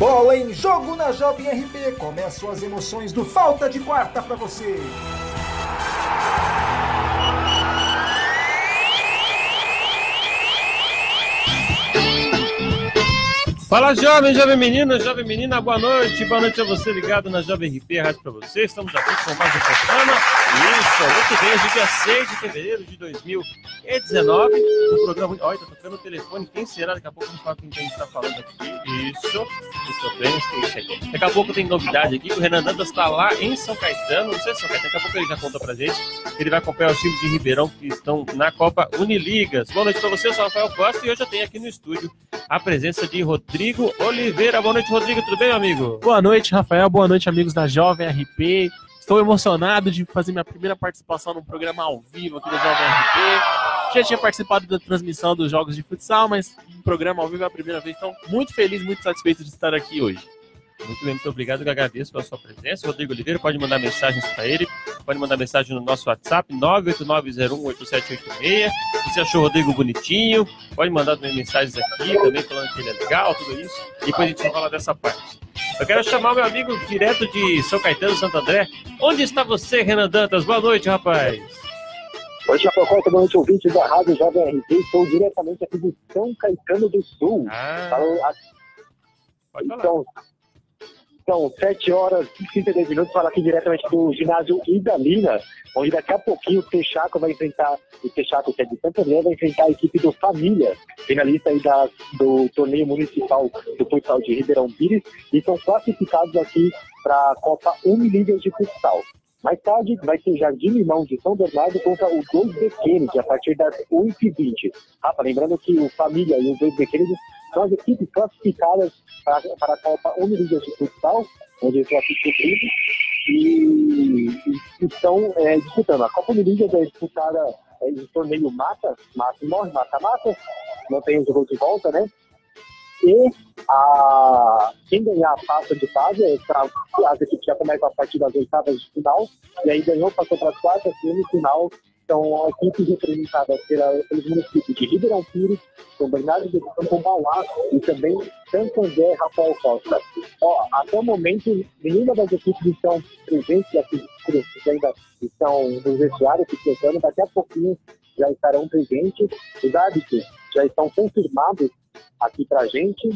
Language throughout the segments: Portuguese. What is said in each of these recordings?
Bola em jogo na Jovem RP. Começam as emoções do Falta de Quarta para você. Fala jovem, jovem menino, jovem menina, boa noite, boa noite a você ligado na Jovem RP Rádio para você. Estamos aqui com mais um programa. Isso, muito bem, hoje dia 6 de fevereiro de 2019. Um programa. Olha, tá tocando o telefone. Quem será? Daqui a pouco a gente fala quem a gente está falando aqui. Isso, muito bem, isso aqui. Daqui a pouco tem novidade aqui. O Renan Dantas está lá em São Caetano. Não sei se São Caetano, daqui a pouco ele já conta pra gente. Ele vai acompanhar os times de Ribeirão que estão na Copa Uniligas. Boa noite para você, eu sou o Rafael Costa e hoje eu tenho aqui no estúdio a presença de Rodrigo Oliveira. Boa noite, Rodrigo. Tudo bem, amigo? Boa noite, Rafael. Boa noite, amigos da Jovem RP. Estou emocionado de fazer minha primeira participação num programa ao vivo aqui da Jovem RP. Já tinha participado da transmissão dos jogos de futsal, mas um programa ao vivo é a primeira vez. Então, muito feliz, muito satisfeito de estar aqui hoje. Muito bem, muito obrigado. Eu agradeço pela sua presença. Rodrigo Oliveira, pode mandar mensagens para ele. Pode mandar mensagem no nosso WhatsApp, 989018786. Você achou o Rodrigo bonitinho? Pode mandar também mensagens aqui, também falando que ele é legal, tudo isso. Depois a gente vai falar dessa parte. Eu quero chamar o meu amigo direto de São Caetano, Santo André. Onde está você, Renan Dantas? Boa noite, rapaz. Oi, Chapecó, boa noite, ouvinte da Rádio Jovem RT. Estou diretamente aqui de São Caetano do Sul. Ah, Falo a- pode falar. Então, são 7 horas e 32 minutos, falo aqui diretamente do ginásio Idalina, onde daqui a pouquinho o Texaco vai enfrentar, o Texaco, que é de Santo André, vai enfrentar a equipe do Família, finalista aí da, do torneio municipal do futsal de Ribeirão Pires, e são classificados aqui para a Copa Uniligas de Futsal. Mais tarde vai ter Jardim Limão de São Bernardo contra o 2B Kennedy, a partir das 8h20. Rafa, lembrando que o Família e o 2B Kennedy são as equipes classificadas para, para a Copa Uniligas de Futsal, onde eles vão assistir e, e estão é, disputando. A Copa Uniligas é disputada é, em torneio mata, mata morre, mata-mata, não tem o jogo de volta, né? E a, quem ganhar a passa de fase, é as equipes já começam a partir das oitavas de final, e aí ganhou, passou para as quartas, no final são equipes representadas pela, pelos municípios de Ribeirão Pires, São Bernardo de Campo Mauá e também Santo André Rafael Costa. Ó, até o momento, nenhuma das equipes estão presentes aqui, que ainda estão no vestiário, se tentando, daqui a pouquinho já estarão presentes. Os árbitros já estão confirmados aqui para a gente.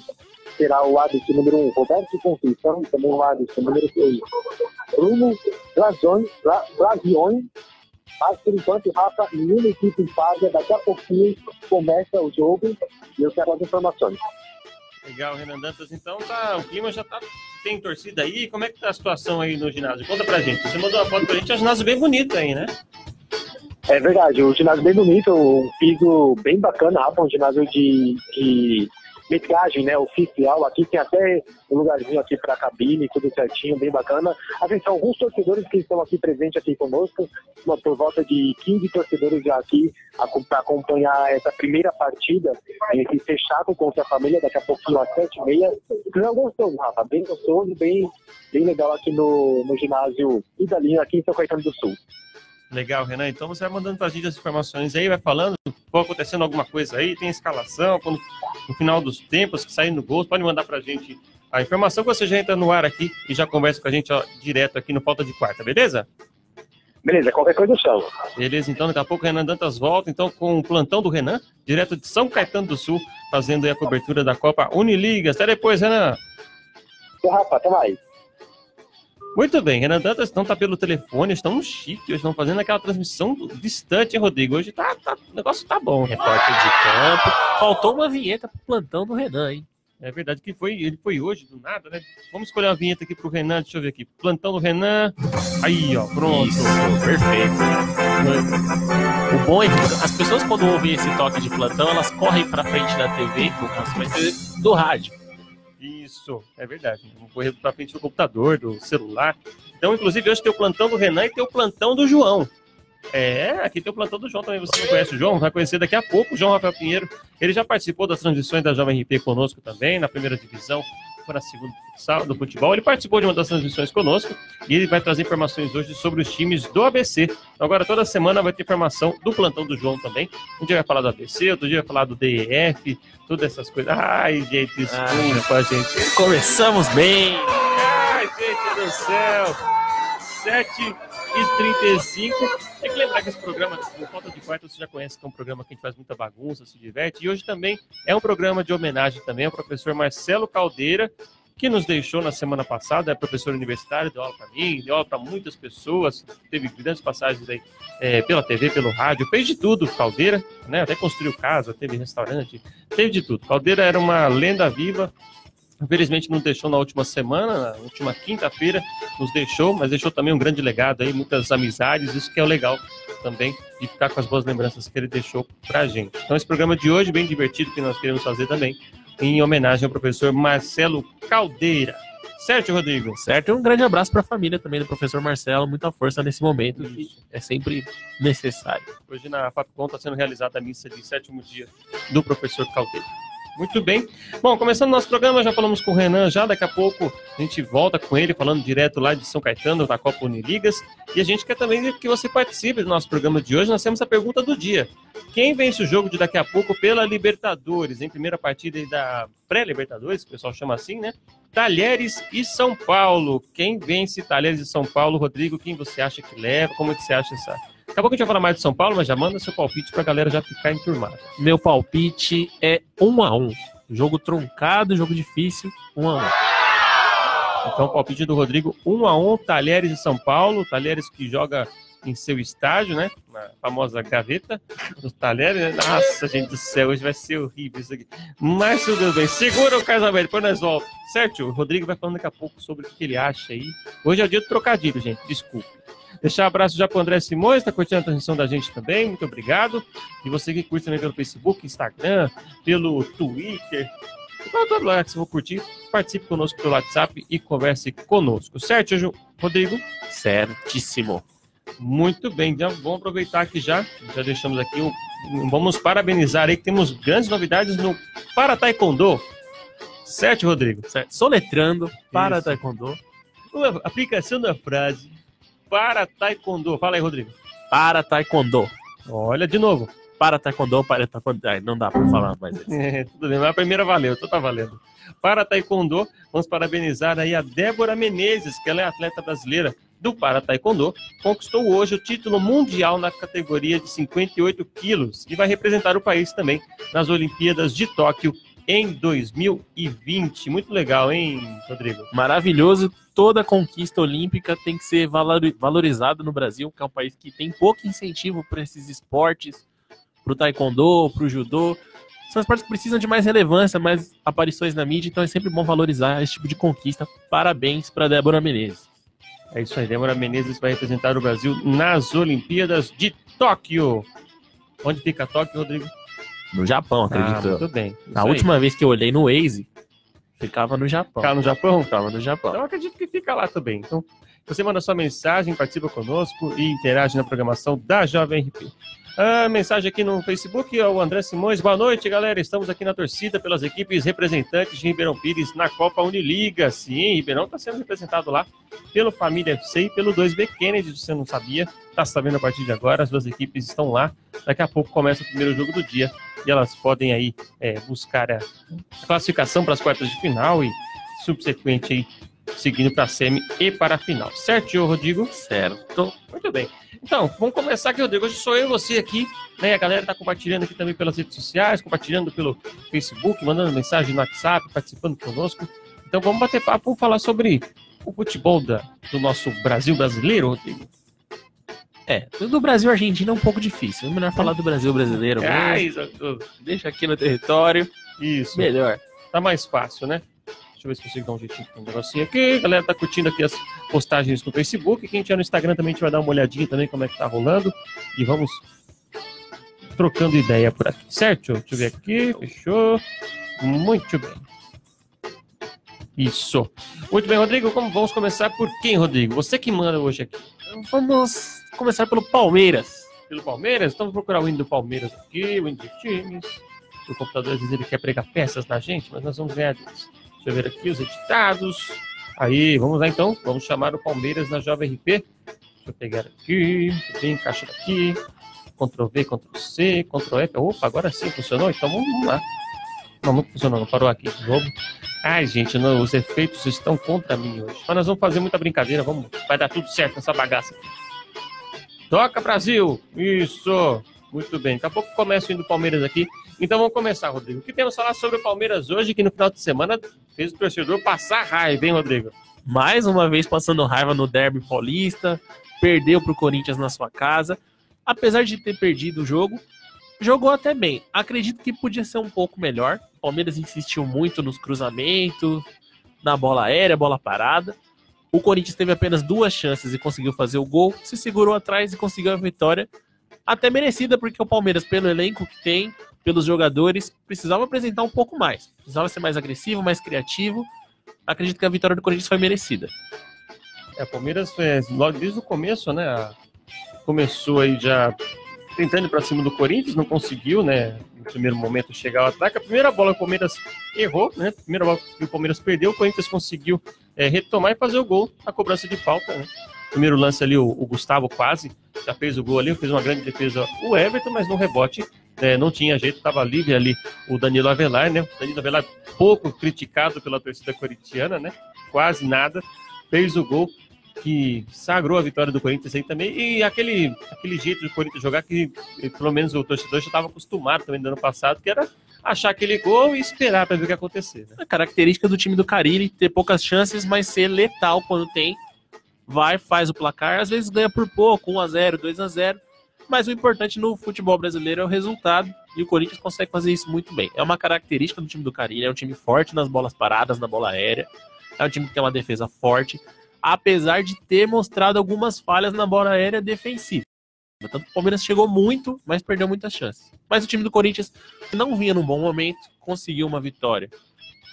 Será o árbitro número 1, um, Roberto Conceição, e também o árbitro número 2, Bruno Glazioni. Mas, por enquanto, Rafa, nenhuma equipe em fase. Daqui a pouquinho começa o jogo e eu quero as informações. Legal, Renan Dantas. Então tá, o clima já tá. Tem torcida aí? Como é que tá a situação aí no ginásio? Conta pra gente. Você mandou uma foto pra gente, é um ginásio bem bonito aí, né? É verdade, o ginásio bem bonito, um piso bem bacana, Rafa, um ginásio de, de metragem, né, oficial. Aqui tem até um lugarzinho aqui para cabine, tudo certinho, bem bacana. Atenção, alguns torcedores que estão aqui presentes aqui conosco, por volta de 15 torcedores já aqui para acompanhar essa primeira partida entre Fechaco contra a família, daqui a pouquinho às 7h30. Não gostoso, Rafa, bem gostoso, bem, bem legal aqui no, no ginásio Idalina, aqui em São Caetano do Sul. Legal, Renan. Então você vai mandando pra gente as informações aí, vai falando, for acontecendo alguma coisa aí, tem escalação, quando, no final dos tempos que sair no gol, pode mandar pra gente a informação que você já entra no ar aqui e já conversa com a gente ó, direto aqui no Falta de Quarta, beleza? Beleza, qualquer coisa eu chamo. Beleza, então daqui a pouco o Renan Dantas volta, então com o plantão do Renan, direto de São Caetano do Sul, fazendo aí a cobertura da Copa Uniligas. Até depois, Renan. Então, Rafa, até mais. Muito bem, Renan Dantas não tá pelo telefone, estão no chique, hoje estão fazendo aquela transmissão distante, hein, Rodrigo? Hoje tá, tá- o negócio tá bom. Repórter de campo. Faltou uma vinheta pro plantão do Renan, hein? É verdade que foi, ele foi hoje, do nada, né? Vamos escolher uma vinheta aqui pro Renan, deixa eu ver aqui. Plantão do Renan. Aí, ó, pronto. Isso, perfeito. O bom é que as pessoas, quando ouvem esse toque de plantão, elas correm pra frente da TV, no caso ser do rádio. Isso, é verdade. Vamos correr pra frente do computador, do celular. Então, inclusive, hoje tem o plantão do Renan e tem o plantão do João. É, aqui tem o plantão do João também. Você não conhece o João? Vai conhecer daqui a pouco o João Rafael Pinheiro. Ele já participou das transmissões da Jovem RP conosco também, na primeira divisão para a segunda futsal do futebol. Ele participou de uma das transmissões conosco e ele vai trazer informações hoje sobre os times do ABC. Agora, toda semana vai ter informação do plantão do João também. Um dia vai falar do ABC, outro dia vai falar do DEF, todas essas coisas. Ai, gente, desculpa, gente. Começamos bem. Ai, gente do céu. 7 e 35. Tem que lembrar que esse programa, por falta de quarto, você já conhece que é um programa que a gente faz muita bagunça, se diverte. E hoje também é um programa de homenagem também ao professor Marcelo Caldeira, que nos deixou na semana passada, é professor universitário, deu aula para mim, deu aula para muitas pessoas, teve grandes passagens aí é, pela TV, pelo rádio, fez de tudo, Caldeira, né? Até construiu casa, teve restaurante, teve de tudo. Caldeira era uma lenda viva, Infelizmente não deixou na última semana, na última quinta-feira nos deixou, mas deixou também um grande legado aí, muitas amizades, isso que é o legal também de ficar com as boas lembranças que ele deixou pra gente. Então esse programa de hoje, bem divertido, que nós queremos fazer também, em homenagem ao professor Marcelo Caldeira. Certo, Rodrigo? Certo, e um grande abraço para a família também do professor Marcelo, muita força nesse momento, que é sempre necessário. Hoje na FAPCON está sendo realizada a missa de sétimo dia do professor Caldeira. Muito bem. Bom, começando nosso programa, já falamos com o Renan, já daqui a pouco a gente volta com ele, falando direto lá de São Caetano, da Copa Uniligas. E a gente quer também que você participe do nosso programa de hoje. Nós temos a pergunta do dia. Quem vence o jogo de daqui a pouco pela Libertadores, em primeira partida da pré-Libertadores, que o pessoal chama assim, né? Talheres e São Paulo. Quem vence Talheres e São Paulo, Rodrigo? Quem você acha que leva? Como é que você acha essa Daqui a pouco a gente vai falar mais de São Paulo, mas já manda seu palpite pra galera já ficar enturmada. Meu palpite é 1 a 1 Jogo truncado, jogo difícil, 1 a 1 Então, palpite do Rodrigo, 1 a 1 Talheres e São Paulo. Talheres que joga em seu estádio, né? Na famosa gaveta dos talheres. Né? Nossa, gente do céu, hoje vai ser horrível isso aqui. Mas tudo bem. Segura o casamento, depois nós voltamos. Certo? O Rodrigo vai falando daqui a pouco sobre o que ele acha aí. Hoje é o dia do trocadilho, gente. Desculpa. Deixar um abraço já para o André Simões, está curtindo a transmissão da gente também, muito obrigado. E você que curte também pelo Facebook, Instagram, pelo Twitter, para todo lugar que você for curtir, participe conosco pelo WhatsApp e converse conosco. Certo, Rodrigo? Certíssimo. Muito bem, então vamos aproveitar aqui já, já deixamos aqui, um, vamos parabenizar aí que temos grandes novidades no Para Taekwondo. Certo, Rodrigo? Certo. Soletrando para Isso. Taekwondo. Uma aplicação da frase para Taekwondo. Fala aí, Rodrigo. Para Taekwondo. Olha, de novo. Para Taekwondo, para Taekwondo. Ai, não dá para falar mais isso. É, tudo bem, mas a primeira valeu, então tá valendo. Para Taekwondo, vamos parabenizar aí a Débora Menezes, que ela é atleta brasileira do Para Taekwondo, conquistou hoje o título mundial na categoria de 58 quilos e vai representar o país também nas Olimpíadas de Tóquio em 2020. Muito legal, hein, Rodrigo? Maravilhoso. Toda conquista olímpica tem que ser valorizada no Brasil, que é um país que tem pouco incentivo para esses esportes, para o taekwondo, para o judô. São esportes que precisam de mais relevância, mais aparições na mídia, então é sempre bom valorizar esse tipo de conquista. Parabéns para Débora Menezes. É isso aí, Débora Menezes vai representar o Brasil nas Olimpíadas de Tóquio. Onde fica Tóquio, Rodrigo? No Japão, acredito. Ah, muito bem. A aí. última vez que eu olhei no Waze, ficava no Japão. Ficava no Japão? Ficava no Japão. Então eu acredito que fica lá também. Então, você manda sua mensagem, participa conosco e interage na programação da Jovem RP. A mensagem aqui no Facebook é o André Simões. Boa noite, galera. Estamos aqui na torcida pelas equipes representantes de Ribeirão Pires na Copa Uniliga. Sim, Ribeirão está sendo representado lá pelo Família FC e pelo 2B Kennedy, se você não sabia. Está sabendo a partir de agora, as duas equipes estão lá. Daqui a pouco começa o primeiro jogo do dia e elas podem aí é, buscar a classificação para as quartas de final e subsequente aí seguindo para a semi e para a final. Certo, Rodrigo? Certo. Muito bem. Então, vamos começar aqui, Rodrigo. Hoje sou eu e você aqui, né? A galera está compartilhando aqui também pelas redes sociais, compartilhando pelo Facebook, mandando mensagem no WhatsApp, participando conosco. Então vamos bater papo, vamos falar sobre o futebol da, do nosso Brasil brasileiro, Rodrigo. É, do Brasil Argentina é um pouco difícil. É melhor falar do Brasil brasileiro ah, mesmo. Deixa aqui no território. Isso. Melhor. Tá mais fácil, né? Deixa eu ver se consigo dar um jeitinho um negocinho aqui. A galera tá curtindo aqui as postagens no Facebook. Quem tiver no Instagram também a gente vai dar uma olhadinha também como é que tá rolando. E vamos trocando ideia por aqui, certo? Deixa eu ver aqui. Fechou. Muito bem. Isso. Muito bem, Rodrigo. Como vamos começar por quem, Rodrigo? Você que manda hoje aqui. Vamos começar pelo Palmeiras. Pelo Palmeiras? Então vamos procurar o hino do Palmeiras aqui, o hino de times. O computador às vezes ele quer pregar peças na gente, mas nós vamos ganhar disso. Deixa eu ver aqui os editados. Aí, vamos lá então. Vamos chamar o Palmeiras na Jovem RP. Deixa eu pegar aqui. Bem, encaixa aqui. Ctrl V, Ctrl C, Ctrl F. Opa, agora sim funcionou. Então vamos lá. Não, não funcionou, não. Parou aqui de novo. Ai, gente, não, os efeitos estão contra mim hoje. Mas nós vamos fazer muita brincadeira. Vamos, vai dar tudo certo nessa bagaça. Toca, Brasil! Isso! Muito bem. Daqui a pouco começa indo o Palmeiras aqui. Então vamos começar, Rodrigo. O que temos a falar sobre o Palmeiras hoje, que no final de semana fez o torcedor passar raiva, hein, Rodrigo? Mais uma vez passando raiva no derby paulista, perdeu para o Corinthians na sua casa. Apesar de ter perdido o jogo, jogou até bem. Acredito que podia ser um pouco melhor. O Palmeiras insistiu muito nos cruzamentos, na bola aérea, bola parada. O Corinthians teve apenas duas chances e conseguiu fazer o gol, se segurou atrás e conseguiu a vitória. Até merecida, porque o Palmeiras, pelo elenco que tem, pelos jogadores, precisava apresentar um pouco mais. Precisava ser mais agressivo, mais criativo. Acredito que a vitória do Corinthians foi merecida. É, o Palmeiras, é, logo desde o começo, né? Começou aí já tentando para cima do Corinthians, não conseguiu, né? No primeiro momento chegar ao ataque. A primeira bola o Palmeiras errou, né? A primeira bola que o Palmeiras perdeu, o Corinthians conseguiu é, retomar e fazer o gol, a cobrança de falta, né? Primeiro lance ali, o, o, Gustavo quase já fez o gol ali, fez uma grande defesa o Everton, mas no rebote é, não tinha jeito, estava livre ali o Danilo Avelar, né? Danilo Avelar pouco criticado pela torcida corintiana, né? Quase nada, fez o gol que sagrou a vitória do Corinthians aí também, e aquele, aquele jeito do Corinthians jogar que pelo menos o torcedor já estava acostumado também no ano passado, que era achar aquele gol e esperar para ver o que acontecer. Né? A característica do time do Carilli, ter poucas chances, mas ser letal quando tem vai, faz o placar, às vezes ganha por pouco, 1x0, 2x0, mas o importante no futebol brasileiro é o resultado, e o Corinthians consegue fazer isso muito bem. É uma característica do time do Carilho, é um time forte nas bolas paradas, na bola aérea, é um time que tem uma defesa forte, apesar de ter mostrado algumas falhas na bola aérea defensiva. Tanto o Palmeiras chegou muito, mas perdeu muitas chances. Mas o time do Corinthians, que não vinha num bom momento, conseguiu uma vitória.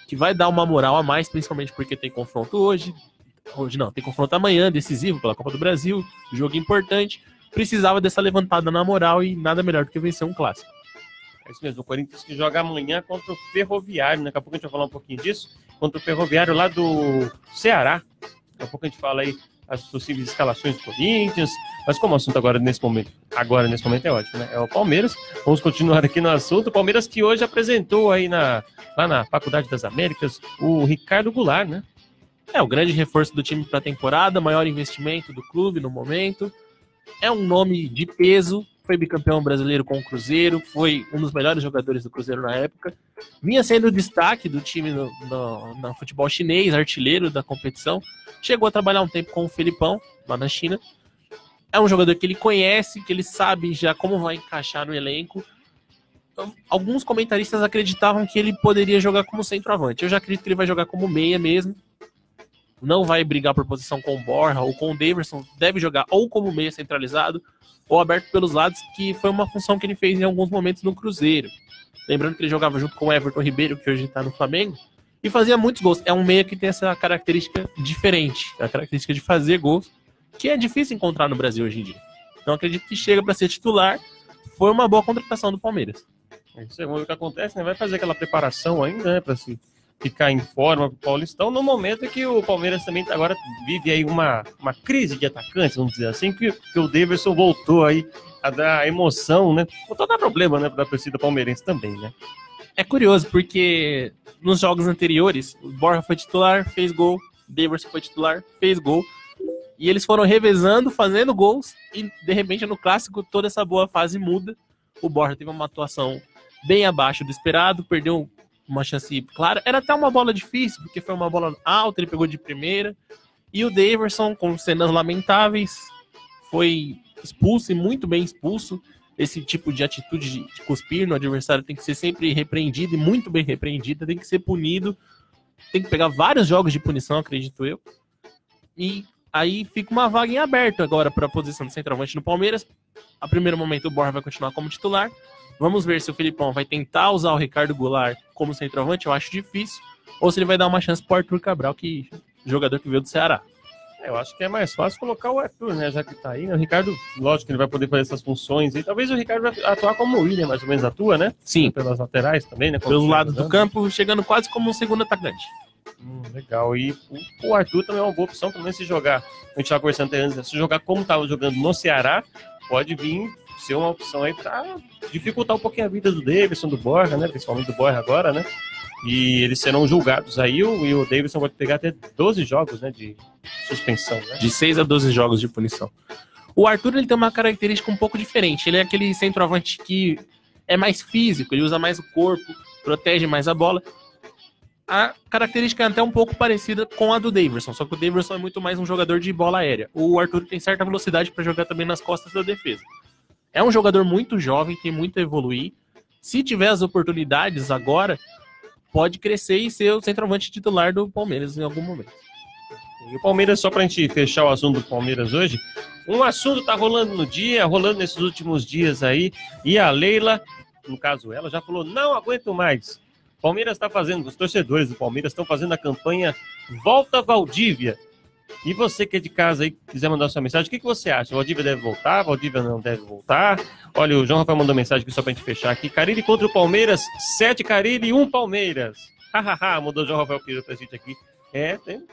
Que vai dar uma moral a mais, principalmente porque tem confronto hoje, Hoje não, tem confronto amanhã, decisivo pela Copa do Brasil, jogo importante. Precisava dessa levantada na moral e nada melhor do que vencer um clássico. É isso mesmo, o Corinthians que joga amanhã contra o Ferroviário, né? daqui a pouco a gente vai falar um pouquinho disso, contra o Ferroviário lá do Ceará. Daqui a pouco a gente fala aí as possíveis escalações do Corinthians, mas como o assunto agora nesse momento, agora nesse momento é ótimo, né? É o Palmeiras. Vamos continuar aqui no assunto. O Palmeiras que hoje apresentou aí na, lá na Faculdade das Américas o Ricardo Goulart, né? É o grande reforço do time para a temporada, maior investimento do clube no momento. É um nome de peso, foi bicampeão brasileiro com o Cruzeiro, foi um dos melhores jogadores do Cruzeiro na época. Vinha sendo o destaque do time no, no, no futebol chinês, artilheiro da competição. Chegou a trabalhar um tempo com o Felipão, lá na China. É um jogador que ele conhece, que ele sabe já como vai encaixar no elenco. Alguns comentaristas acreditavam que ele poderia jogar como centroavante. Eu já acredito que ele vai jogar como meia mesmo, não vai brigar por posição com o Borja ou com o Davidson, deve jogar ou como meia centralizado ou aberto pelos lados, que foi uma função que ele fez em alguns momentos no Cruzeiro. Lembrando que ele jogava junto com o Everton Ribeiro, que hoje está no Flamengo, e fazia muitos gols. É um meia que tem essa característica diferente, a característica de fazer gols, que é difícil encontrar no Brasil hoje em dia. Então acredito que chega para ser titular. Foi uma boa contratação do Palmeiras. É isso é o que acontece, né? Vai fazer aquela preparação ainda, né, para se ficar em forma para o Paulistão, no momento que o Palmeiras também agora vive aí uma, uma crise de atacantes, vamos dizer assim, que, que o Davidson voltou aí a dar emoção, né? Voltou a dar problema, né, para a torcida palmeirense também, né? É curioso, porque nos jogos anteriores, o Borja foi titular, fez gol, Davidson foi titular, fez gol, e eles foram revezando, fazendo gols, e de repente no clássico toda essa boa fase muda. O Borja teve uma atuação bem abaixo do esperado, perdeu uma chance clara. Era até uma bola difícil, porque foi uma bola alta, ele pegou de primeira. E o Daverson, com cenas lamentáveis, foi expulso e muito bem expulso. Esse tipo de atitude de cuspir no adversário tem que ser sempre repreendido e muito bem repreendido, tem que ser punido. Tem que pegar vários jogos de punição, acredito eu. E aí fica uma vaga em aberto agora para a posição de centroavante no Palmeiras. A primeiro momento o Borja vai continuar como titular. Vamos ver se o Filipão vai tentar usar o Ricardo Goulart como centroavante, eu acho difícil, ou se ele vai dar uma chance para o Arthur Cabral, que jogador que veio do Ceará. É, eu acho que é mais fácil colocar o Arthur, né? Já que tá aí, né? O Ricardo, lógico que ele vai poder fazer essas funções. E talvez o Ricardo vai atuar como o William, mais ou menos atua, né? Sim. Pelas laterais também, né? Pelos lados do campo, chegando quase como um segundo atacante. Hum, legal. E o, Arthur também é uma boa opção, pelo menos se jogar. A gente estava conversando antes, né? se jogar como estava jogando no Ceará, pode vir ser uma opção aí para dificultar um pouquinho a vida do Davidson, do Borja, né? Principalmente do Borja agora, né? E eles serão julgados aí, e o Davidson pode pegar até 12 jogos, né? De suspensão, né? De 6 a 12 jogos de punição. O Arthur ele tem uma característica um pouco diferente. Ele é aquele centroavante que é mais físico, ele usa mais o corpo, protege mais a bola. A característica é até um pouco parecida com a do Davidson, só que o Davidson é muito mais um jogador de bola aérea. O Arthur tem certa velocidade para jogar também nas costas da defesa. É um jogador muito jovem, tem muito a evoluir. Se tiver as oportunidades agora, pode crescer e ser o centroavante titular do Palmeiras em algum momento. E o Palmeiras, só para a gente fechar o assunto do Palmeiras hoje, um assunto tá rolando no dia, rolando nesses últimos dias aí, e a Leila, no caso ela, já falou: não aguento mais. Palmeiras está fazendo, os torcedores do Palmeiras estão fazendo a campanha Volta Valdívia. E você que é de casa aí, quiser mandar sua mensagem, o que, que você acha? Valdívia deve voltar? Valdívia não deve voltar? Olha, o João Rafael mandou mensagem aqui só pra gente fechar aqui. Carilli contra o Palmeiras, sete Carilli e um Palmeiras. Hahaha, mudou o João Rafael Pires pra gente aqui. É, tem...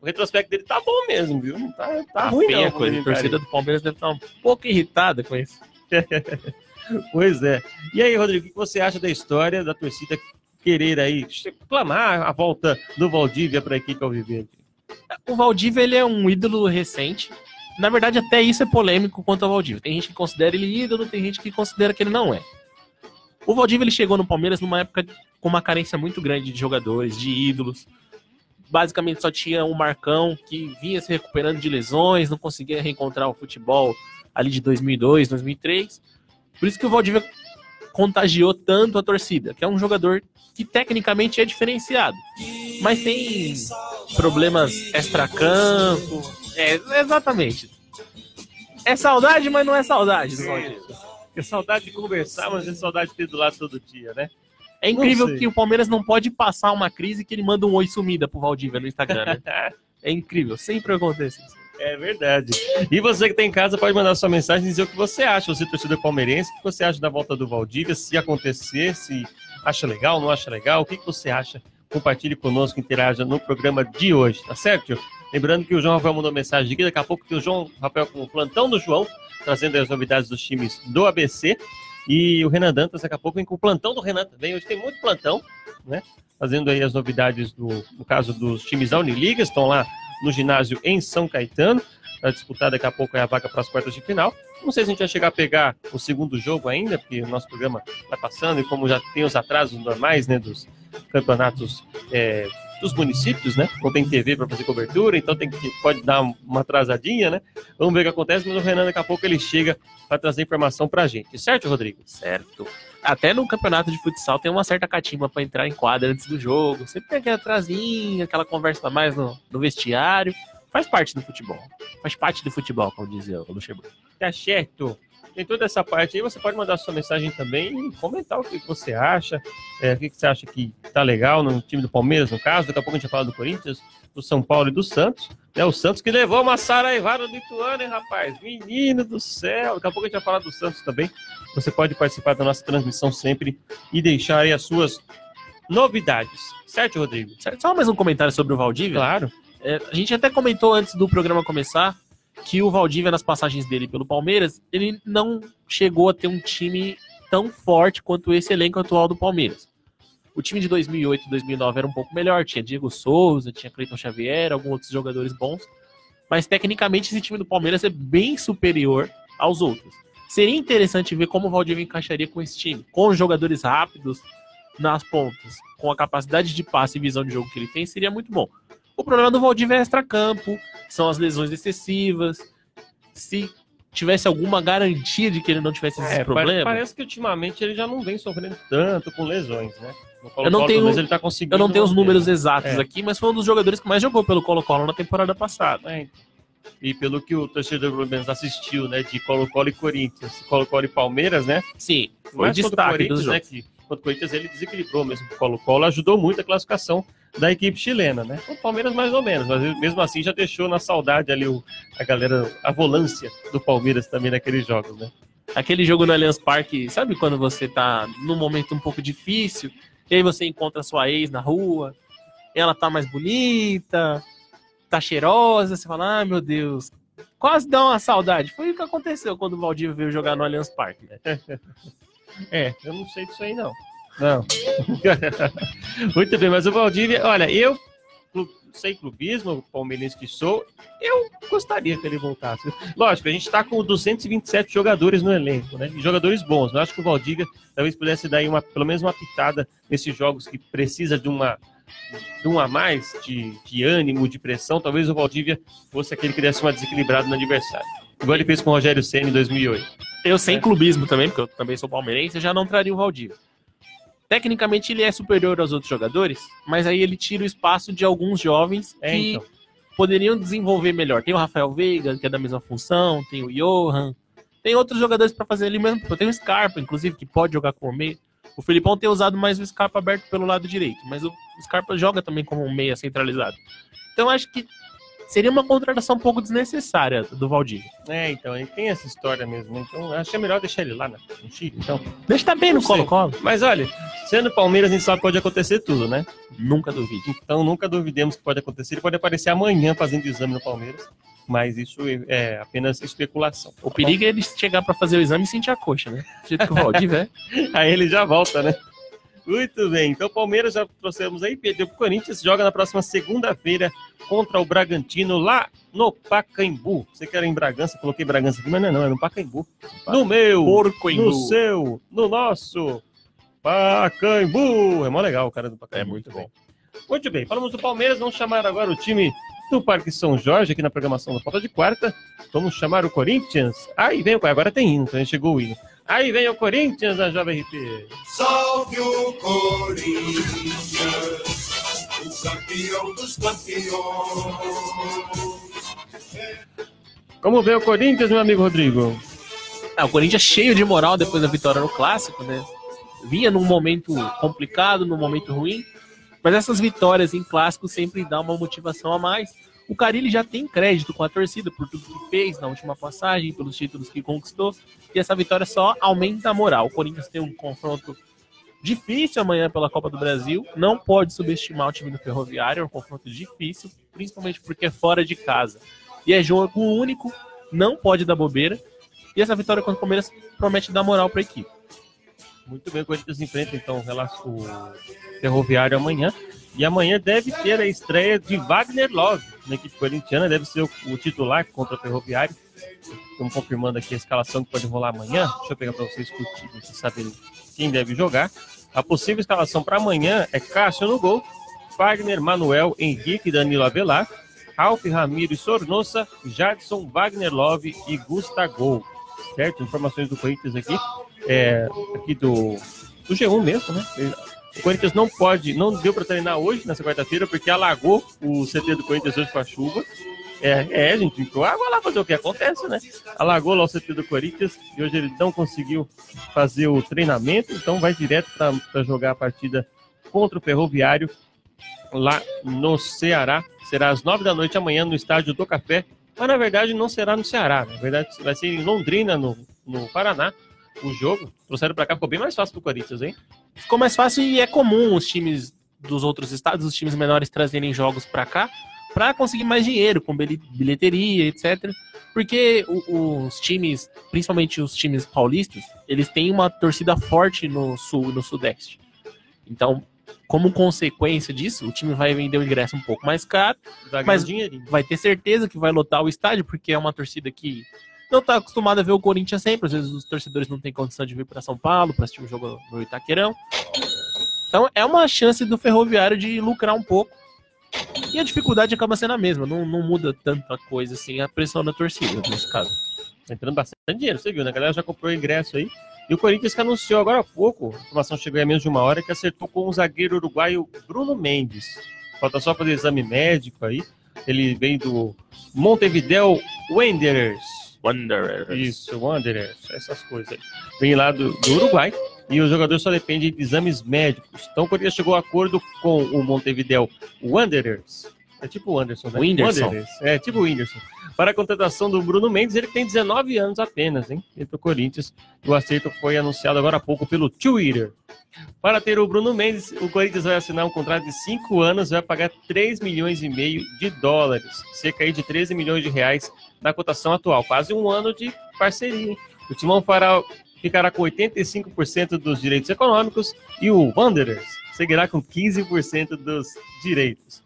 o retrospecto dele tá bom mesmo, viu? Não tá, tá, Tá ruim feia não. a coisa. A torcida do Palmeiras deve estar um pouco irritada com isso. Pois é. E aí, Rodrigo, o que você acha da história da torcida querer aí clamar a volta do Valdívia para a equipe Alviverde? O Valdívia ele é um ídolo recente. Na verdade, até isso é polêmico quanto ao Valdívia. Tem gente que considera ele ídolo, tem gente que considera que ele não é. O Valdívia ele chegou no Palmeiras numa época com uma carência muito grande de jogadores, de ídolos. Basicamente só tinha o Marcão que vinha se recuperando de lesões, não conseguia reencontrar o futebol ali de 2002, 2003. Por isso que o Valdívia contagiou tanto a torcida, que é um jogador que tecnicamente é diferenciado, mas tem problemas extracampo. É, exatamente. É saudade, mas não é saudade. É saudade de conversar, mas é saudade de ter do lado todo dia, né? É incrível que o Palmeiras não pode passar uma crise que ele manda um oi sumida pro Valdívia no Instagram. Né? É incrível, sempre acontece isso. É verdade. E você que está em casa pode mandar sua mensagem e dizer o que você acha, você torcedor palmeirense, o que você acha da volta do Valdívia, se acontecer, se acha legal, não acha legal, o que, que você acha? Compartilhe conosco, interaja no programa de hoje, tá certo? Lembrando que o João Rafael mandou mensagem aqui, daqui a pouco tem o João Rafael com o plantão do João, trazendo as novidades dos times do ABC. E o Renan Dantas daqui a pouco vem com o plantão do Renan também. Hoje tem muito plantão, né? Fazendo aí as novidades do, no caso dos times da Uniliga, estão lá no ginásio em São Caetano, para disputar daqui a pouco é a vaga para as quartas de final. Não sei se a gente vai chegar a pegar o segundo jogo ainda, porque o nosso programa vai passando e como já tem os atrasos normais, né, dos campeonatos é, dos municípios, né? Não tem TV para fazer cobertura, então tem que pode dar uma atrasadinha, né? Vamos ver o que acontece, mas o Renan daqui a pouco ele chega para trazer informação para a gente, certo, Rodrigo? Certo. Até no campeonato de futsal tem uma certa catimba para entrar em quadra antes do jogo. Sempre tem aquela atrasinha, aquela conversa mais no, no vestiário. Faz parte do futebol. Faz parte do futebol, como dizia o Luxemburgo. Tá certo. Tem toda essa parte aí, você pode mandar sua mensagem também e comentar o que você acha, é, o que que você acha que tá legal no time do Palmeiras, no caso. Daqui a pouco a gente vai falar do Corinthians, do São Paulo e do Santos. É o Santos que levou uma saraivada do Ituano, hein, rapaz? Menino do céu! Daqui a pouco a gente vai falar do Santos também. Você pode participar da nossa transmissão sempre e deixar aí as suas novidades. Certo, Rodrigo? Certo? Só mais um comentário sobre o Valdívia. Claro. É, a gente até comentou antes do programa começar que o Valdívia, nas passagens dele pelo Palmeiras, ele não chegou a ter um time tão forte quanto esse elenco atual do Palmeiras. O time de 2008 e 2009 era um pouco melhor, tinha Diego Souza, tinha Cleiton Xavier, alguns outros jogadores bons, mas tecnicamente esse time do Palmeiras é bem superior aos outros. Seria interessante ver como o Valdívia encaixaria com esse time, com jogadores rápidos nas pontas, com a capacidade de passe e visão de jogo que ele tem, seria muito bom. O problema do Valdívia é extracampo, são as lesões excessivas. Se tivesse alguma garantia de que ele não tivesse esses É, problemas, Parece que ultimamente ele já não vem sofrendo tanto com lesões, né? Eu não tenho- ele tá conseguindo eu não tenho os números exatos É. aqui, mas foi um dos jogadores que mais jogou pelo Colo-Colo na temporada passada. É, então. E pelo que o torcedor pelo menos assistiu, né? De Colo-Colo e Corinthians, Colo-Colo e Palmeiras, né? Sim, foi o destaque Corinthians, dos né? Que contra o Corinthians ele desequilibrou mesmo. O Colo-Colo ajudou muito a classificação da equipe chilena, né? O Palmeiras mais ou menos, mas mesmo assim já deixou na saudade ali o, a galera, a volância do Palmeiras também naqueles jogos, né? Aquele jogo no Allianz Parque, sabe quando você tá num momento um pouco difícil, e aí você encontra sua ex na rua, ela tá mais bonita, tá cheirosa, você fala, ah, meu Deus, quase dá uma saudade. Foi o que aconteceu quando o Valdívia veio jogar no Allianz Parque, né? É, eu não sei disso aí, não. Não. Muito bem, mas o Valdívia, olha, eu sei clubismo, palmeirense que sou, eu gostaria que ele voltasse. Lógico, a gente está com 227 jogadores no elenco, né? Jogadores bons. Eu acho que o Valdívia talvez pudesse dar uma, pelo menos uma pitada nesses jogos que precisa de uma de um a mais de, de ânimo, de pressão. Talvez o Valdívia fosse aquele que desse uma desequilibrada no adversário. Igual ele fez com o Rogério Senna em 2008. Eu sem É. clubismo também, porque eu também sou palmeirense, eu já não traria o Valdívia. Tecnicamente ele é superior aos outros jogadores, mas aí ele tira o espaço de alguns jovens É, que então. poderiam desenvolver melhor. Tem o Rafael Veiga, que é da mesma função, tem o Johan, tem outros jogadores para fazer ali mesmo. Tem o Scarpa, inclusive, que pode jogar como meia. O Filipão tem usado mais o Scarpa aberto pelo lado direito, mas o Scarpa joga também como um meia centralizado. Então acho que seria uma contratação um pouco desnecessária do Valdívia. É, então, ele tem essa história mesmo. né? Então, que é melhor deixar ele lá na- no Chile. Então. Deixa tá bem no. Colo-Colo. Mas olha, sendo Palmeiras, a gente sabe que pode acontecer tudo, né? Nunca duvide. Então nunca duvidemos que pode acontecer. Ele pode aparecer amanhã fazendo exame no Palmeiras. Mas isso é apenas especulação. O perigo é ele chegar pra fazer o exame e sentir a coxa, né? Do jeito que o Valdívia é. Aí ele já volta, né? Muito bem. Então o Palmeiras já trouxemos aí, perdeu pro Corinthians, joga na próxima segunda-feira contra o Bragantino lá no Pacaembu. Você quer em Bragança? Coloquei Bragança aqui, mas não é não, é no Pacaembu. No meu, Porco em no seu, no nosso Pacaembu. É mó legal o cara do Pacaembu. É muito bem. Muito bem, falamos do Palmeiras, vamos chamar agora o time do Parque São Jorge aqui na programação da Falta de Quarta. Vamos chamar o Corinthians. Aí vem o agora tem hino, então chegou o hino. Aí vem o Corinthians da Jovem RP. Salve o Corinthians, o campeão dos campeões. Como vê o Corinthians, meu amigo Rodrigo? Ah, o Corinthians cheio de moral depois da vitória no clássico, né? Vinha num momento complicado, num momento ruim, mas essas vitórias em clássico sempre dá uma motivação a mais. O Carilli já tem crédito com a torcida por tudo que fez na última passagem, pelos títulos que conquistou, e essa vitória só aumenta a moral. O Corinthians tem um confronto difícil amanhã pela Copa do Brasil, não pode subestimar o time do Ferroviário, é um confronto difícil, principalmente porque é fora de casa. E é jogo único, não pode dar bobeira. E essa vitória contra o Palmeiras promete dar moral para a equipe. Muito bem, o Corinthians enfrenta então o Ferroviário amanhã. E amanhã deve ter a estreia de Wagner Love na equipe corintiana, deve ser o, o titular contra o Ferroviário. Estamos confirmando aqui a escalação que pode rolar amanhã. Deixa eu pegar para vocês curtirem, vocês saberem quem deve jogar. A possível escalação para amanhã é Cássio no gol, Wagner, Manuel, Henrique, Danilo Avelar, Ralf, Ramiro e Sornossa, Jadson, Wagner Love e Gustavo. Certo? Informações do Corinthians aqui. É, aqui do, do G1 mesmo, né? O Corinthians não pode, não deu para treinar hoje, nessa quarta-feira, porque alagou o CT do Corinthians hoje com a chuva. É, é, gente, entrou água lá fazer o que acontece, né? Alagou lá o CT do Corinthians e hoje ele não conseguiu fazer o treinamento, então vai direto para jogar a partida contra o Ferroviário lá no Ceará. Será às nove da noite amanhã no estádio do Café, mas na verdade não será no Ceará, na verdade vai ser em Londrina, no, no Paraná, o jogo. Trouxeram para cá, ficou bem mais fácil pro Corinthians, hein? Ficou mais fácil e é comum os times dos outros estados, os times menores trazerem jogos para cá para conseguir mais dinheiro com bilheteria, etc. Porque os times, principalmente os times paulistas, eles têm uma torcida forte no sul e no sudeste. Então, como consequência disso, o time vai vender o ingresso um pouco mais caro Vai Mas- dinheirinho. vai ter certeza que vai lotar o estádio, porque é uma torcida que não está acostumada a ver o Corinthians sempre. Às vezes os torcedores não têm condição de vir para São Paulo para assistir um jogo no Itaquerão. Então é uma chance do Ferroviário de lucrar um pouco. E a dificuldade acaba sendo a mesma, não, não muda tanta coisa assim a pressão da torcida nesse caso. Tá entrando bastante dinheiro, você viu, né? A galera já comprou o ingresso aí. E o Corinthians que anunciou agora há pouco, a informação chegou há menos de uma hora, que acertou com o zagueiro uruguaio Bruno Mendes. Falta só fazer exame médico aí. Ele vem do Montevideo Wanderers. Wanderers. Isso, Wanderers, essas coisas. Vem lá do, do Uruguai e o jogador só depende de exames médicos. Então o Corinthians chegou a acordo com o Montevideo Wanderers É tipo o Anderson, né? O Whindersson. Wanderers. É, tipo o Whindersson. Para a contratação do Bruno Mendes, ele tem 19 anos apenas, hein? Ele pro Corinthians. O acerto foi anunciado agora há pouco pelo Twitter. Para ter o Bruno Mendes, o Corinthians vai assinar um contrato de 5 anos e vai pagar 3 milhões e meio de dólares, cerca aí de 13 milhões de reais na cotação atual. Quase um ano de parceria. hein? O Timão fará, ficará com 85% dos direitos econômicos e o Wanderers seguirá com 15% dos direitos.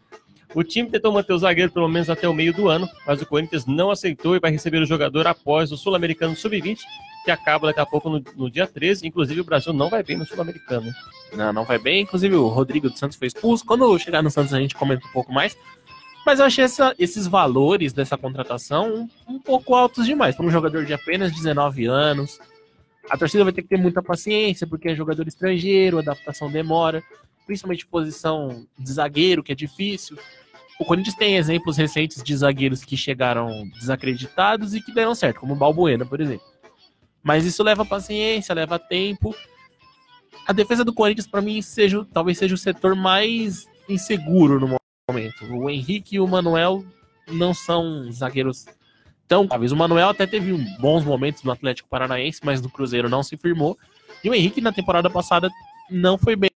O time tentou manter o zagueiro pelo menos até o meio do ano, mas o Corinthians não aceitou e vai receber o jogador após o Sul-Americano Sub-20, que acaba daqui a pouco no, no dia 13. Inclusive, o Brasil não vai bem no Sul-Americano. Não, não vai bem. Inclusive, o Rodrigo dos Santos foi expulso. Quando chegar no Santos, a gente comenta um pouco mais. Mas eu achei essa- esses valores dessa contratação um, um pouco altos demais para um jogador de apenas 19 anos. A torcida vai ter que ter muita paciência, porque é jogador estrangeiro, a adaptação demora, principalmente posição de zagueiro, que é difícil. O Corinthians tem exemplos recentes de zagueiros que chegaram desacreditados e que deram certo, como o Balbuena, por exemplo. Mas isso leva paciência, leva tempo. A defesa do Corinthians, para mim, seja, talvez seja o setor mais inseguro no momento. O Henrique e o Manuel não são zagueiros tão talvez O Manuel até teve bons momentos no Atlético Paranaense, mas no Cruzeiro não se firmou. E o Henrique, na temporada passada, não foi bem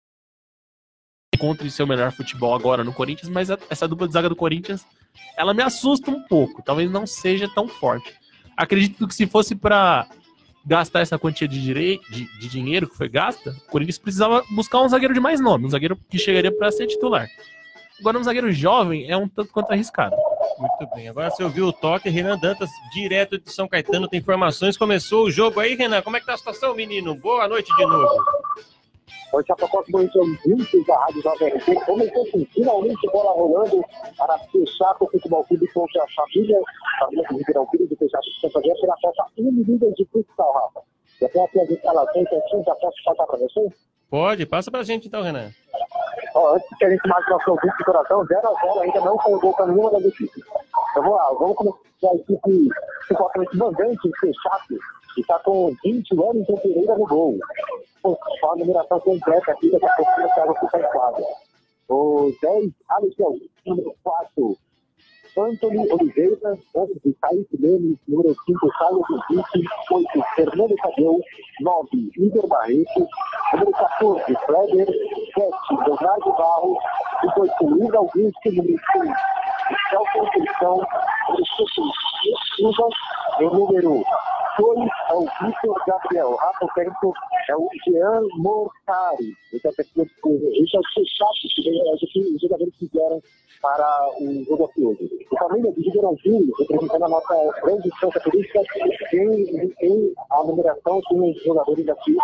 contra seu melhor futebol agora no Corinthians, mas essa dupla de zaga do Corinthians, ela me assusta um pouco. Talvez não seja tão forte. Acredito que se fosse para gastar essa quantia de, de, de dinheiro que foi gasta, o Corinthians precisava buscar um zagueiro de mais nome, um zagueiro que chegaria para ser titular. Agora, um zagueiro jovem é um tanto quanto arriscado. Muito bem. Agora você ouviu o toque, Renan Dantas, direto de São Caetano, tem informações. Começou o jogo aí, Renan. Como é que tá a situação, menino? Boa noite de novo. A proposta do Então, ouvintes da Rádio Jovem RT começou assim, finalmente bola rolando para fechar com o Futebol Clube contra a família, família de Ribeirão Pires e fechar com o Santander pela Copa Uniliga de Futsal, Rafa. Já tem aqui as instalações, assim, já posso passar para você? Pode, passa pra gente então, Renan. Ó, antes que a gente marque nosso ouvinte de coração, 0x0 ainda não foi gol para nenhuma das equipes. Então vamos lá, vamos começar a equipe supostamente mandante, Fechato, que está com 20 anos em Pereira no gol. Só a numeração completa aqui, daqui a pouco o Thiago fica em quadra. O 10, Alex, número 4, Anthony Oliveira, 11 de Kaique Lemes, número 5, Caio Duque, 8, Fernando Tadeu, 9, Igor Barreto, número 14, Fleder, 7, Leonardo Barros, 18, Luiz Augusto, número 6, Michel Conceição, número 6, Silva, número 2 é o Vitor Gabriel, Rafa Tempo é o Jean Mortari, é o que esse é o Fechato, que é o que os jogadores fizeram para o jogo aqui hoje. O família de Ribeirão Pires, representando a nossa grande distância turística, tem, tem a numeração, tem os jogadores aqui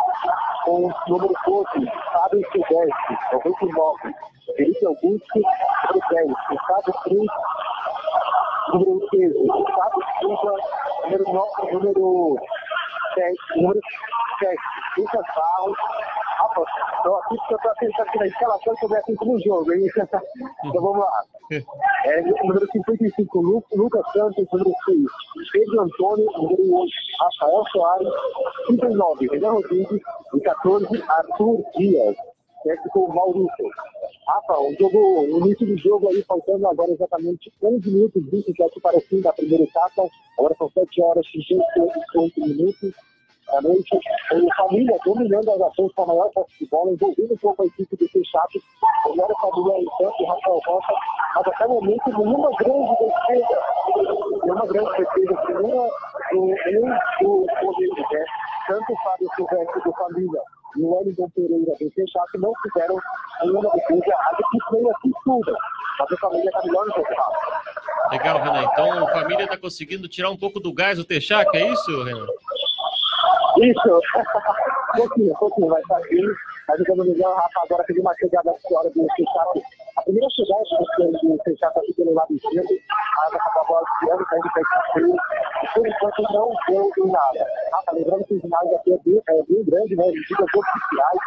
com o número 12, Fábio Silvestre, 99, Felipe Augusto, número 10, Gustavo Cruz, número 13, Gustavo Silva, número 9, número 7, número 7, Lucas Barros, Rafa, estou aqui porque eu estou pensando aqui na escalação que eu ver assim no jogo, hein? então vamos lá. É, número 55, Lu, Lucas Santos, número 6, Pedro Antônio, número 8, Rafael Soares, 39, Renan Rodrigues e 14, Arthur Dias, técnico Maurício. Rafa, o jogo, o início do jogo aí, faltando agora exatamente 11 minutos, 27 para o fim da primeira etapa, agora são 7 horas e 58 minutos à noite, o Família dominando as ações com a maior posse de bola, envolvendo um pouco a equipe do Fechato, agora o Família em campo, Rafael Rocha, mas até o momento nenhuma grande defesa, nenhuma grande defesa, nenhuma do do poder de pé, tanto o Fábio Silvestre do Família e o Wellington Pereira do Fechato não fizeram nenhuma defesa errada, que veio aqui tudo, mas o Família está melhor no Rafa. Legal, Renan. Então a família está conseguindo tirar um pouco do gás do Texac, é isso, Renan? Isso, pouquinho, um pouquinho, vai estar aqui. Mas jogando melhor, Rafa, agora teve uma chegada agora do Fechato. A primeira chegada do do Fechato aqui pelo lado esquerdo, a Rafa acabou a bola desviando, saindo para esse frio. E por enquanto não deu em nada. Rafa, lembrando que o ginásio aqui é bem, é bem grande, né? Medidas oficiais.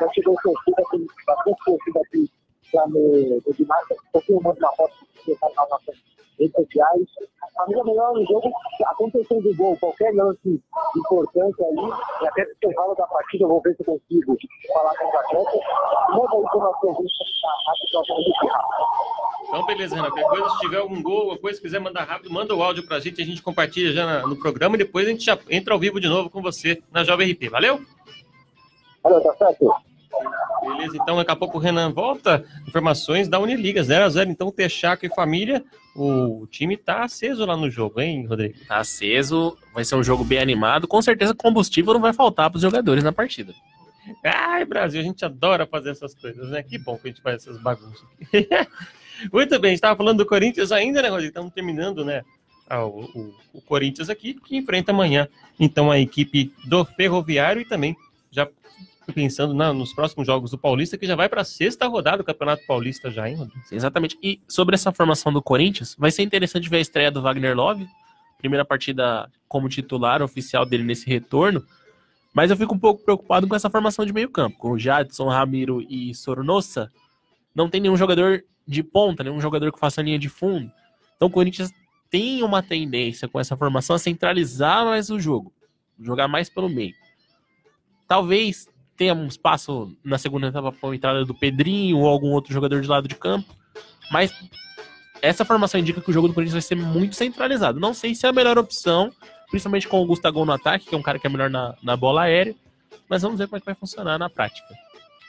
Já chegou torcida, tem bastante torcida aqui já no, no ginásio. Um pouquinho mais na foto que está nas nossas redes sociais. A família melhor no jogo, acontecendo o gol, qualquer lance importante ali, e até no intervalo da partida, eu vou ver se eu consigo falar com os atletas. Manda aí para o nosso ouvinte. Então, beleza, Renan. Qualquer coisa, se tiver algum gol, alguma coisa, quiser mandar rápido, manda o áudio pra gente, a gente compartilha já no programa e depois a gente já entra ao vivo de novo com você na Jovem RP. Valeu? Alô, tá certo? Beleza, então daqui a pouco o Renan volta. Informações da Uniliga, 0x0. Então, Texaco e família, o time tá aceso lá no jogo, hein, Rodrigo? Tá aceso, vai ser um jogo bem animado. Com certeza combustível não vai faltar pros jogadores na partida. Ai, Brasil, a gente adora fazer essas coisas, né? Que bom que a gente faz essas bagunças. Muito bem, a gente estava falando do Corinthians ainda, né, Rodrigo? Estamos terminando, né? ah, o, o- o Corinthians aqui, que enfrenta amanhã, então, a equipe do Ferroviário e também pensando na- nos próximos jogos do Paulista, que já vai para a sexta rodada do Campeonato Paulista já, hein, Rodrigo? Exatamente. E sobre essa formação do Corinthians, vai ser interessante ver a estreia do Wagner Love. Primeira partida como titular oficial dele nesse retorno. Mas eu fico um pouco preocupado com essa formação de meio campo. Com o Jadson, Ramiro e Sornossa, não tem nenhum jogador de ponta, nenhum jogador que faça linha de fundo. Então o Corinthians tem uma tendência com essa formação a centralizar mais o jogo. Jogar mais pelo meio. Talvez tenha um espaço na segunda etapa para a entrada do Pedrinho ou algum outro jogador de lado de campo. Mas essa formação indica que o jogo do Corinthians vai ser muito centralizado. Não sei se é a melhor opção, principalmente com o Gustavo no ataque, que é um cara que é melhor na, na bola aérea. Mas vamos ver como é que vai funcionar na prática.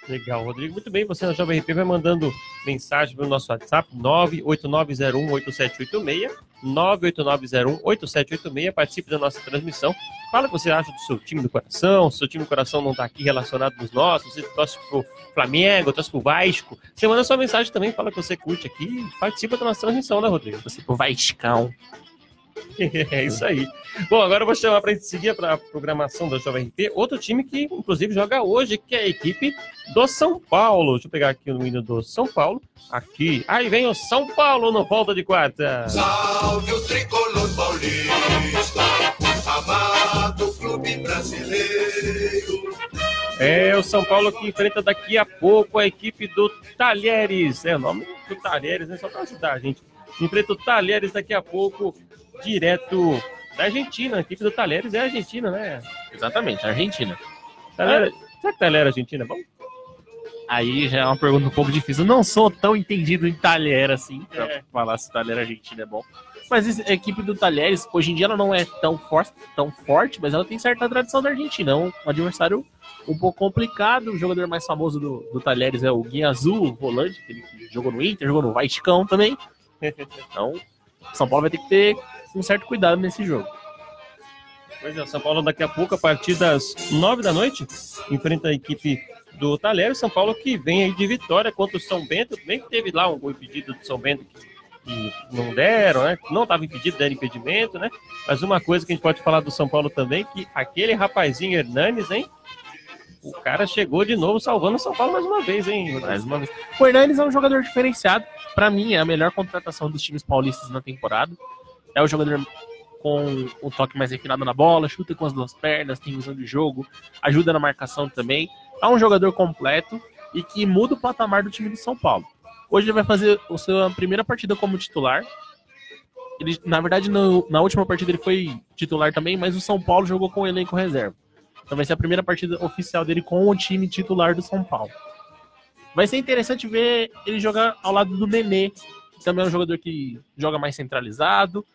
Legal, Rodrigo. Muito bem, você na Jovem RP vai mandando mensagem pelo nosso WhatsApp, 989018786, 989018786, participe da nossa transmissão. Fala o que você acha do seu time do coração, se o seu time do coração não está aqui relacionado nos nossos, você torce pro Flamengo, torce pro Vasco. Você manda sua mensagem também, fala que você curte aqui participa da nossa transmissão, né, Rodrigo? Você pro Vascão. É isso aí. Bom, agora eu vou chamar para a gente seguir para a programação da Jovem RP. Outro time que, inclusive, joga hoje, que é a equipe do São Paulo. Deixa eu pegar aqui o hino do São Paulo. Aqui. Aí vem o São Paulo no volta de quarta. Salve o tricolor paulista, amado clube brasileiro. É o São Paulo que enfrenta daqui a pouco a equipe do Talheres. É o nome do Talheres, né? Só para ajudar a gente. Enfrenta o Talheres daqui a pouco, direto da Argentina. A equipe do Talheres é argentina, né? Exatamente, Argentina. Talheres, será que Talheres é argentina? Bom, Aí já é uma pergunta um pouco difícil. Eu não sou tão entendido em talher assim, pra É. falar se talher argentino é bom. Mas a equipe do Talheres, hoje em dia, ela não é tão, for tão forte, mas ela tem certa tradição da Argentina. É um adversário um pouco complicado. O jogador mais famoso do, do Talheres é o Guia Azul, o volante, que jogou no Inter, jogou no Vascão também. Então, São Paulo vai ter que ter um certo cuidado nesse jogo. Pois é, o São Paulo daqui a pouco, a partir das nove da noite, enfrenta a equipe do Talheres. São Paulo que vem aí de vitória contra o São Bento. Bem que teve lá um gol impedido do São Bento que, que não deram, né? Não estava impedido, deram impedimento, né? Mas uma coisa que a gente pode falar do São Paulo também, que aquele rapazinho Hernanes, hein? O cara chegou de novo salvando o São Paulo mais uma vez, hein? Mais uma vez. O Hernanes é um jogador diferenciado. Pra mim, é a melhor contratação dos times paulistas na temporada. É o jogador com um toque mais refinado na bola, chuta com as duas pernas, tem visão de jogo, ajuda na marcação também. É um jogador completo e que muda o patamar do time do São Paulo. Hoje ele vai fazer a sua primeira partida como titular. Ele, na verdade, no- na última partida ele foi titular também, mas o São Paulo jogou com o elenco reserva. Então vai ser a primeira partida oficial dele com o time titular do São Paulo. Vai ser interessante ver ele jogar ao lado do Nenê, que também é um jogador que joga mais centralizado,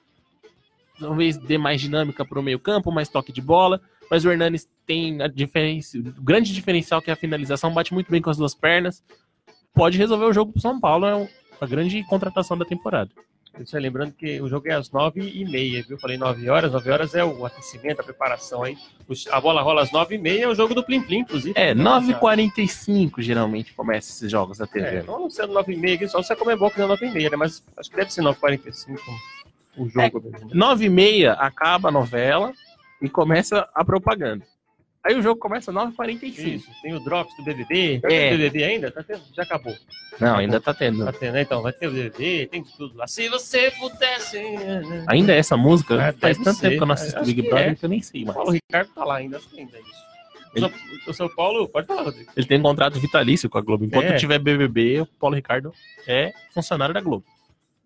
talvez dê mais dinâmica para o meio campo, mais toque de bola, mas o Hernanes tem a diferença, o grande diferencial que é a finalização, bate muito bem com as duas pernas, pode resolver o jogo para São Paulo, é uma grande contratação da temporada. Isso aí, lembrando que o jogo é às nove e meia, viu? Falei nove horas, nove horas é o aquecimento, a preparação aí. Os- A bola rola às nove e meia, é o jogo do Plim Plim, inclusive. É, Nossa. 9h45 geralmente começa esses jogos da TV. É, não sendo 9 e meia só se a Comebol quiser 9 e meia, né? Mas acho que deve ser 9h45 o jogo. mesmo. 9h30 acaba a novela e começa a propaganda. Aí o jogo começa às 9h45. Isso, tem o Drops do BBB. Tá É. tendo BBB ainda? Tá tendo? Já acabou. Não, ainda tá tendo. Tá tendo, né? Então, vai ter o BBB, tem de tudo lá. Se você pudesse... Ainda é essa música? É, Faz tanto ser. tempo que eu não assisto Big que Brother é. que eu nem sei O mais. Paulo Ricardo tá lá ainda, acho que ainda é isso. O Ele- São- O São Paulo, pode falar, Rodrigo. Ele tem um contrato vitalício com a Globo. Enquanto É. tiver BBB, o Paulo Ricardo é funcionário da Globo.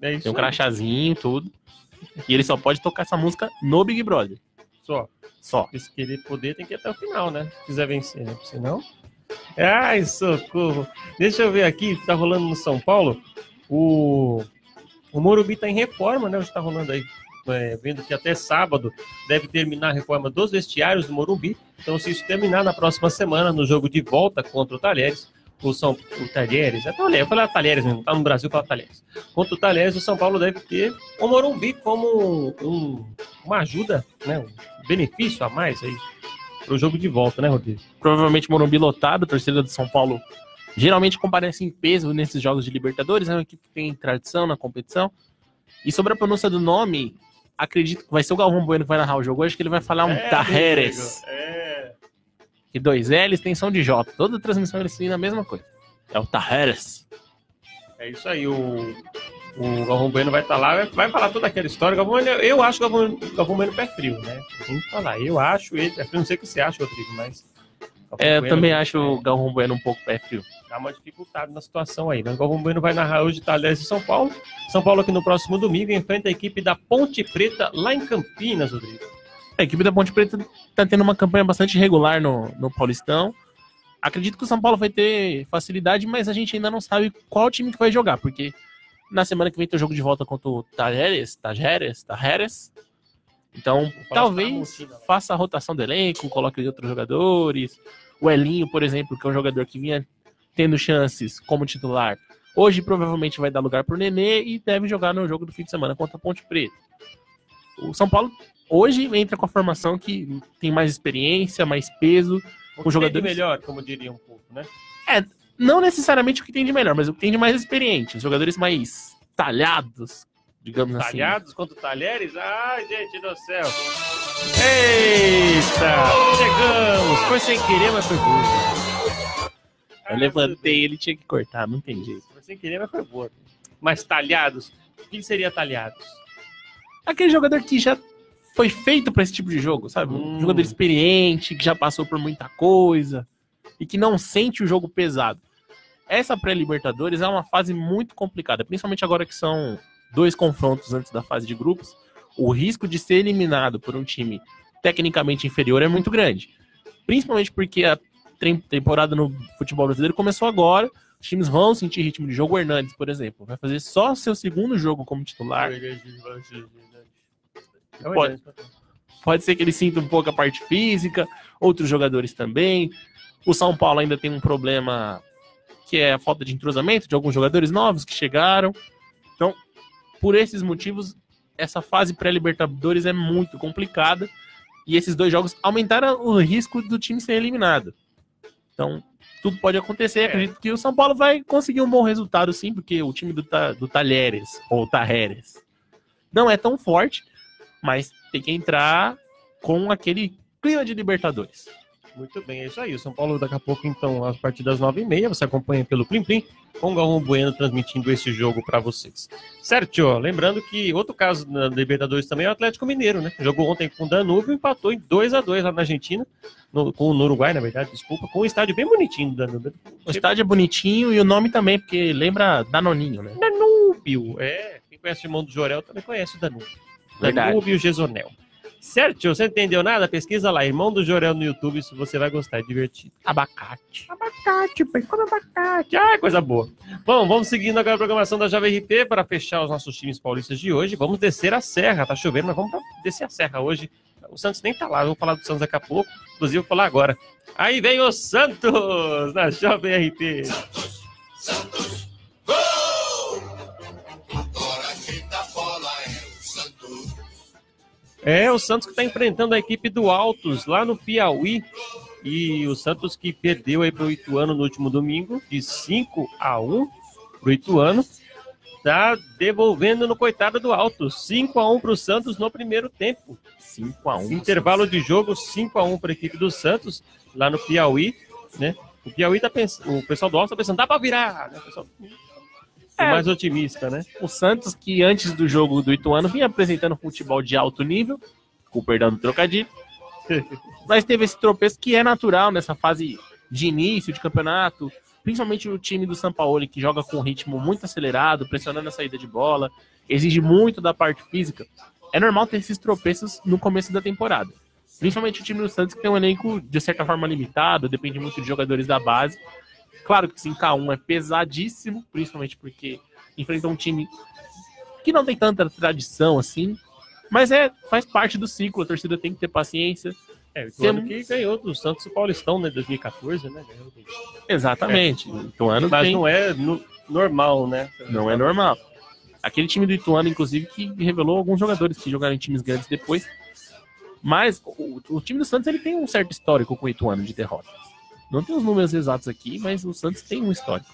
É isso Tem um crachazinho e tudo. E ele só pode tocar essa música no Big Brother. Só. Só. Se querer poder, tem que ir até o final, né? Se quiser vencer, né? Senão. Ai, socorro. Deixa eu ver aqui, tá rolando no São Paulo. O. O Morumbi está em reforma, né? Hoje está rolando aí, é, vendo que até sábado deve terminar a reforma dos vestiários do Morumbi. Então, se isso terminar na próxima semana, no jogo de volta contra o Talheres, o São o Talheres, é Talheres, eu falei Talheres mesmo, tá no Brasil, fala Talheres. Contra o Talheres, o São Paulo deve ter o Morumbi como um, uma ajuda, né? Um benefício a mais aí para o jogo de volta, né, Rodrigo? Provavelmente Morumbi lotado, a torcida do São Paulo geralmente comparece em peso nesses jogos de Libertadores, é uma equipe que tem tradição na competição. E sobre a pronúncia do nome, acredito que vai ser o Galvão Bueno que vai narrar o jogo hoje, que ele vai falar um É, Tajeres. É. Que dois L's tem som de J. Toda transmissão eles têm a mesma coisa. É o Tajeres. É isso aí, o, o Galvão Bueno vai estar lá, vai, vai falar toda aquela história. Galvão, eu acho o Galvão, Galvão Bueno pé frio, né? Tem que falar. Eu acho ele, eu não sei o que você acha, Rodrigo, mas. Galvão É, eu Bueno também acho o Galvão Bueno um pouco pé frio. Dá uma dificuldade na situação aí. Né? O Galvão Bueno vai narrar hoje Talheres e São Paulo. São Paulo aqui no próximo domingo enfrenta a equipe da Ponte Preta lá em Campinas, Rodrigo. A equipe da Ponte Preta tá tendo uma campanha bastante regular no, no Paulistão. Acredito que o São Paulo vai ter facilidade, mas a gente ainda não sabe qual time que vai jogar, porque na semana que vem tem o jogo de volta contra o Tajeres, Tajeres, Tajeres. Então, talvez né? faça a rotação do elenco, coloque outros jogadores. O Elinho, por exemplo, que é um jogador que vinha tendo chances como titular. Hoje provavelmente vai dar lugar pro Nenê e deve jogar no jogo do fim de semana contra a Ponte Preta. O São Paulo hoje entra com a formação que tem mais experiência, mais peso, O Com que tem de jogadores- melhor, como diria um pouco, né? não necessariamente o que tem de melhor, mas o que tem de mais experiente, os jogadores mais talhados, digamos assim. Talhados contra Talheres? Ai, gente do céu. Eita! Chegamos! Foi sem querer, mas foi boa. Eu levantei, ele tinha que cortar, não tem jeito. Foi sem querer, mas foi boa. Mas talhados? O que seria talhados? Aquele jogador que já foi feito pra esse tipo de jogo, sabe? Um Hum. jogador experiente, que já passou por muita coisa e que não sente o jogo pesado. Essa pré-Libertadores é uma fase muito complicada, principalmente agora que são dois confrontos antes da fase de grupos. O risco de ser eliminado por um time tecnicamente inferior é muito grande. Principalmente porque a tem- temporada no futebol brasileiro começou agora. Os times vão sentir ritmo de jogo. O Hernandes, por exemplo, vai fazer só seu segundo jogo como titular. Pode, pode ser que ele sinta um pouco a parte física, outros jogadores também. O São Paulo ainda tem um problema que é a falta de entrosamento de alguns jogadores novos que chegaram. Então, por esses motivos, essa fase pré-Libertadores é muito complicada. E esses dois jogos aumentaram o risco do time ser eliminado. Então, tudo pode acontecer. Acredito que o São Paulo vai conseguir um bom resultado, sim, porque o time do, Ta- do Talheres, ou Tajeres, não é tão forte, mas tem que entrar com aquele clima de Libertadores. Muito bem, é isso aí. O São Paulo daqui a pouco, então, a partir das nove e meia, você acompanha pelo Plim Plim, com o Galvão Bueno transmitindo esse jogo para vocês. Certo, ó, lembrando que outro caso na Libertadores também é o Atlético Mineiro, né? Jogou ontem com o Danúbio, empatou em 2 a 2 lá na Argentina, no, com no Uruguai, na verdade, desculpa, com um estádio bem bonitinho do Danúbio. O estádio é bonitinho e o nome também, porque lembra Danoninho, né? Danúbio, é. Quem conhece o irmão do Jorel também conhece o Danúbio. Verdade. Danúbio Gesonel. Certo, você entendeu nada? Pesquisa lá, irmão do Jorel no YouTube, se você vai gostar, é divertido. Abacate. Abacate, pai, come abacate. Ah, coisa boa. Bom, vamos seguindo agora a programação da Jovem RP para fechar os nossos times paulistas de hoje. Vamos descer a serra, tá chovendo, mas vamos descer a serra hoje. O Santos nem tá lá, eu vou falar do Santos daqui a pouco. Inclusive, eu vou falar agora. Aí vem o Santos na Jovem RP. Santos, gol! É, o Santos que está enfrentando a equipe do Altos lá no Piauí. E o Santos que perdeu aí para o Ituano no último domingo, de 5 a 1 para o Ituano. Tá devolvendo no coitado do Altos. 5 a 1 para o Santos no primeiro tempo. 5x1. Intervalo de jogo 5 a 1 para a equipe do Santos, lá no Piauí, né? O Piauí tá pensando, o pessoal do Altos tá pensando, dá para virar, né? O pessoal é mais otimista, né? O Santos, que antes do jogo do Ituano vinha apresentando futebol de alto nível, com perdão do trocadilho, mas teve esse tropeço que é natural nessa fase de início de campeonato, principalmente o time do São Paulo, que joga com um ritmo muito acelerado, pressionando a saída de bola, exige muito da parte física. É normal ter esses tropeços no começo da temporada. Principalmente o time do Santos, que tem um elenco de certa forma limitado, depende muito de jogadores da base. Claro que 5x1 é pesadíssimo, principalmente porque enfrenta um time que não tem tanta tradição assim, mas é faz parte do ciclo, a torcida tem que ter paciência. É, o Ituano que ganhou do Santos e Paulistão, né, 2014, né? Ganhou do- Exatamente. O Ituano Mas tem- não é no- normal, né? Não é normal. Aquele time do Ituano, inclusive, que revelou alguns jogadores que jogaram em times grandes depois. Mas o, o time do Santos ele tem um certo histórico com o Ituano de derrotas. Não tem os números exatos aqui, mas o Santos tem um histórico.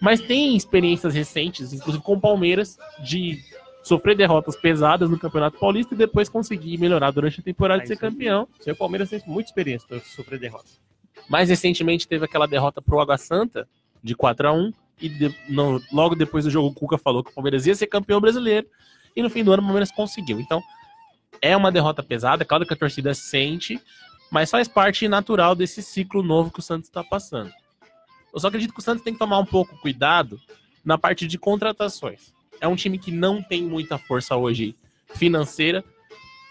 Mas tem experiências recentes, inclusive com o Palmeiras, de sofrer derrotas pesadas no Campeonato Paulista e depois conseguir melhorar durante a temporada e ser aí. campeão. Seu Palmeiras tem muita experiência para sofrer derrota. Mais recentemente teve aquela derrota pro Água Santa, de 4 a 1 e de- logo depois do jogo o Cuca falou que o Palmeiras ia ser campeão brasileiro, e no fim do ano o Palmeiras conseguiu. Então, é uma derrota pesada, claro que a torcida sente, mas faz parte natural desse ciclo novo que o Santos está passando. Eu só acredito que o Santos tem que tomar um pouco cuidado na parte de contratações. É um time que não tem muita força hoje financeira,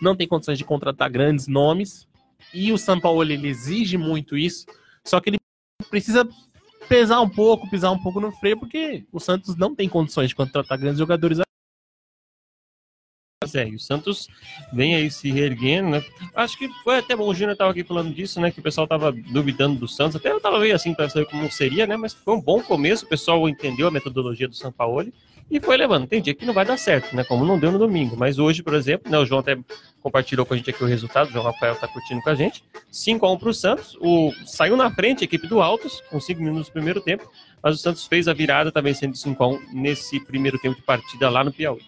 não tem condições de contratar grandes nomes, e o São Paulo ele exige muito isso, só que ele precisa pesar um pouco, pisar um pouco no freio, porque o Santos não tem condições de contratar grandes jogadores. E o Santos vem aí se reerguendo, né? Acho que foi até bom, o Júnior tava aqui falando disso, né? Que o pessoal tava duvidando do Santos. Até eu tava meio assim para saber como seria, né? Mas foi um bom começo, o pessoal entendeu a metodologia do São Paulo e foi levando. Tem dia que não vai dar certo, né? Como não deu no domingo. Mas hoje, por exemplo, né? O João até compartilhou com a gente aqui o resultado, o João Rafael tá curtindo com a gente. 5x1 pro Santos, o, saiu na frente a equipe do Altos, com 5 minutos no primeiro tempo, mas o Santos fez a virada, tá vencendo 5x1 nesse primeiro tempo de partida lá no Piauí.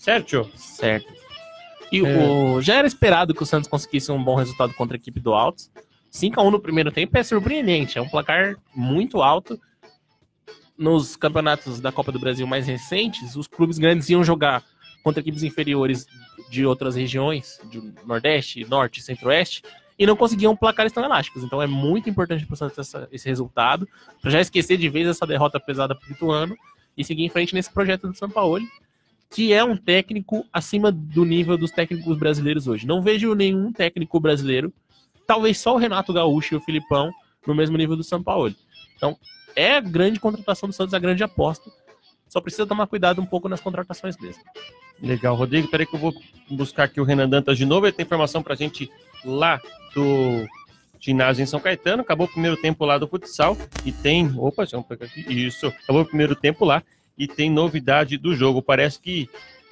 Certo? Certo. E É. o, já era esperado que o Santos conseguisse um bom resultado contra a equipe do Altos. 5x1 no primeiro tempo é surpreendente, é um placar muito alto. Nos campeonatos da Copa do Brasil mais recentes, os clubes grandes iam jogar contra equipes inferiores de outras regiões, de Nordeste, Norte Centro-Oeste, e não conseguiam placares tão elásticos. Então é muito importante para o Santos essa- esse resultado, para já esquecer de vez essa derrota pesada para o Ituano e seguir em frente nesse projeto do São Paulo que é um técnico acima do nível dos técnicos brasileiros hoje. Não vejo nenhum técnico brasileiro, talvez só o Renato Gaúcho e o Filipão, no mesmo nível do São Paulo. Então, é a grande contratação do Santos, a grande aposta. Só precisa tomar cuidado um pouco nas contratações mesmo. Legal, Rodrigo. Peraí que eu vou buscar aqui o Renan Dantas de novo. Ele tem informação pra gente lá do ginásio em São Caetano. Acabou o primeiro tempo lá do futsal e tem. Opa, deixa eu pegar aqui. Isso. Acabou o primeiro tempo lá e tem novidade do jogo. Parece que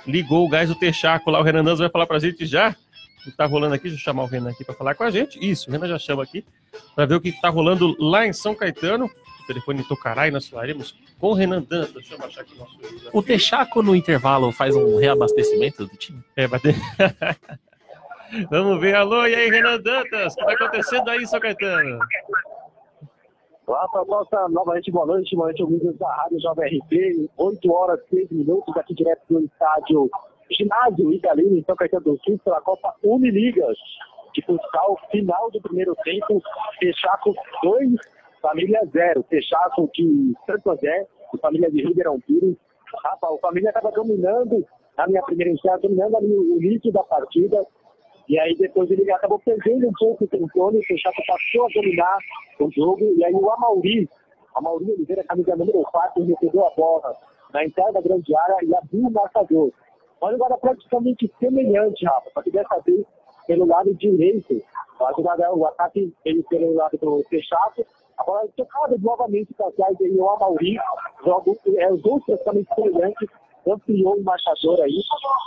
ligou o gás do Texaco lá. O Renan Dantas vai falar pra gente já. O que tá rolando aqui? Deixa eu chamar o Renan aqui pra falar com a gente. Isso, o Renan já chama aqui pra ver o que tá rolando lá em São Caetano. O telefone tocará e nós falaremos com o Renan Dantas. Deixa eu baixar aqui o nosso. O Texaco, no intervalo, faz um reabastecimento do time. É, bater. Vamos ver. Alô, e aí, Renan Dantas? O que tá acontecendo aí, São Caetano? Rafa Costa, novamente boa noite, boa noite, ouvintes da Rádio Jovem RP, 8 horas e 6 minutos, aqui direto do estádio Ginásio Italino, em São Caetano do Sul, pela Copa Uniligas, de futsal, final do primeiro tempo, Fechaco 2, Família 0, Fechaco de Santo André, e Família de Ribeirão Pires. Rafa, o Família estava dominando na minha primeira entrada, dominando ali o início da partida, e aí depois ele acabou perdendo um pouco o controle, o Fechaco passou a dominar o jogo, e aí o Amauri, Amauri Oliveira, camisa número 4, recebeu a bola na entrada da grande área e abriu o marcador. Uma jogada praticamente semelhante, Rafa, só que dessa vez pelo lado direito. A jogada, o ataque ele pelo lado do Fechaco, a bola é tocada novamente para trás e o Amauri, joga, é, os dois praticamente semelhantes, ampliou o marcador aí.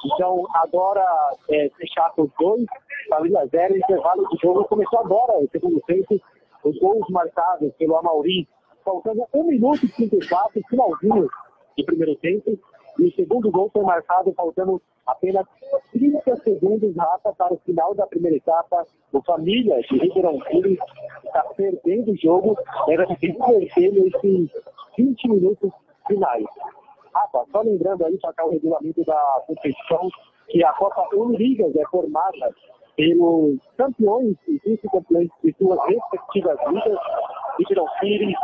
Então, agora, é, Fechaco 2, Família 0, intervalo de jogo. Começou agora, o segundo tempo, os gols marcados pelo Amauri, faltando 1 minuto e 34, finalzinho de primeiro tempo. E o segundo gol foi marcado faltando apenas 30 segundos, Rafa, para o final da primeira etapa. O Família de Ribeirão está perdendo o jogo, deve reverter nesses 20 minutos finais. Rafa, só lembrando aí, sacar o regulamento da competição, que a Copa Uniligas é formada pelos campeões e vice-campeões de suas respectivas ligas, Ribeirão Pires,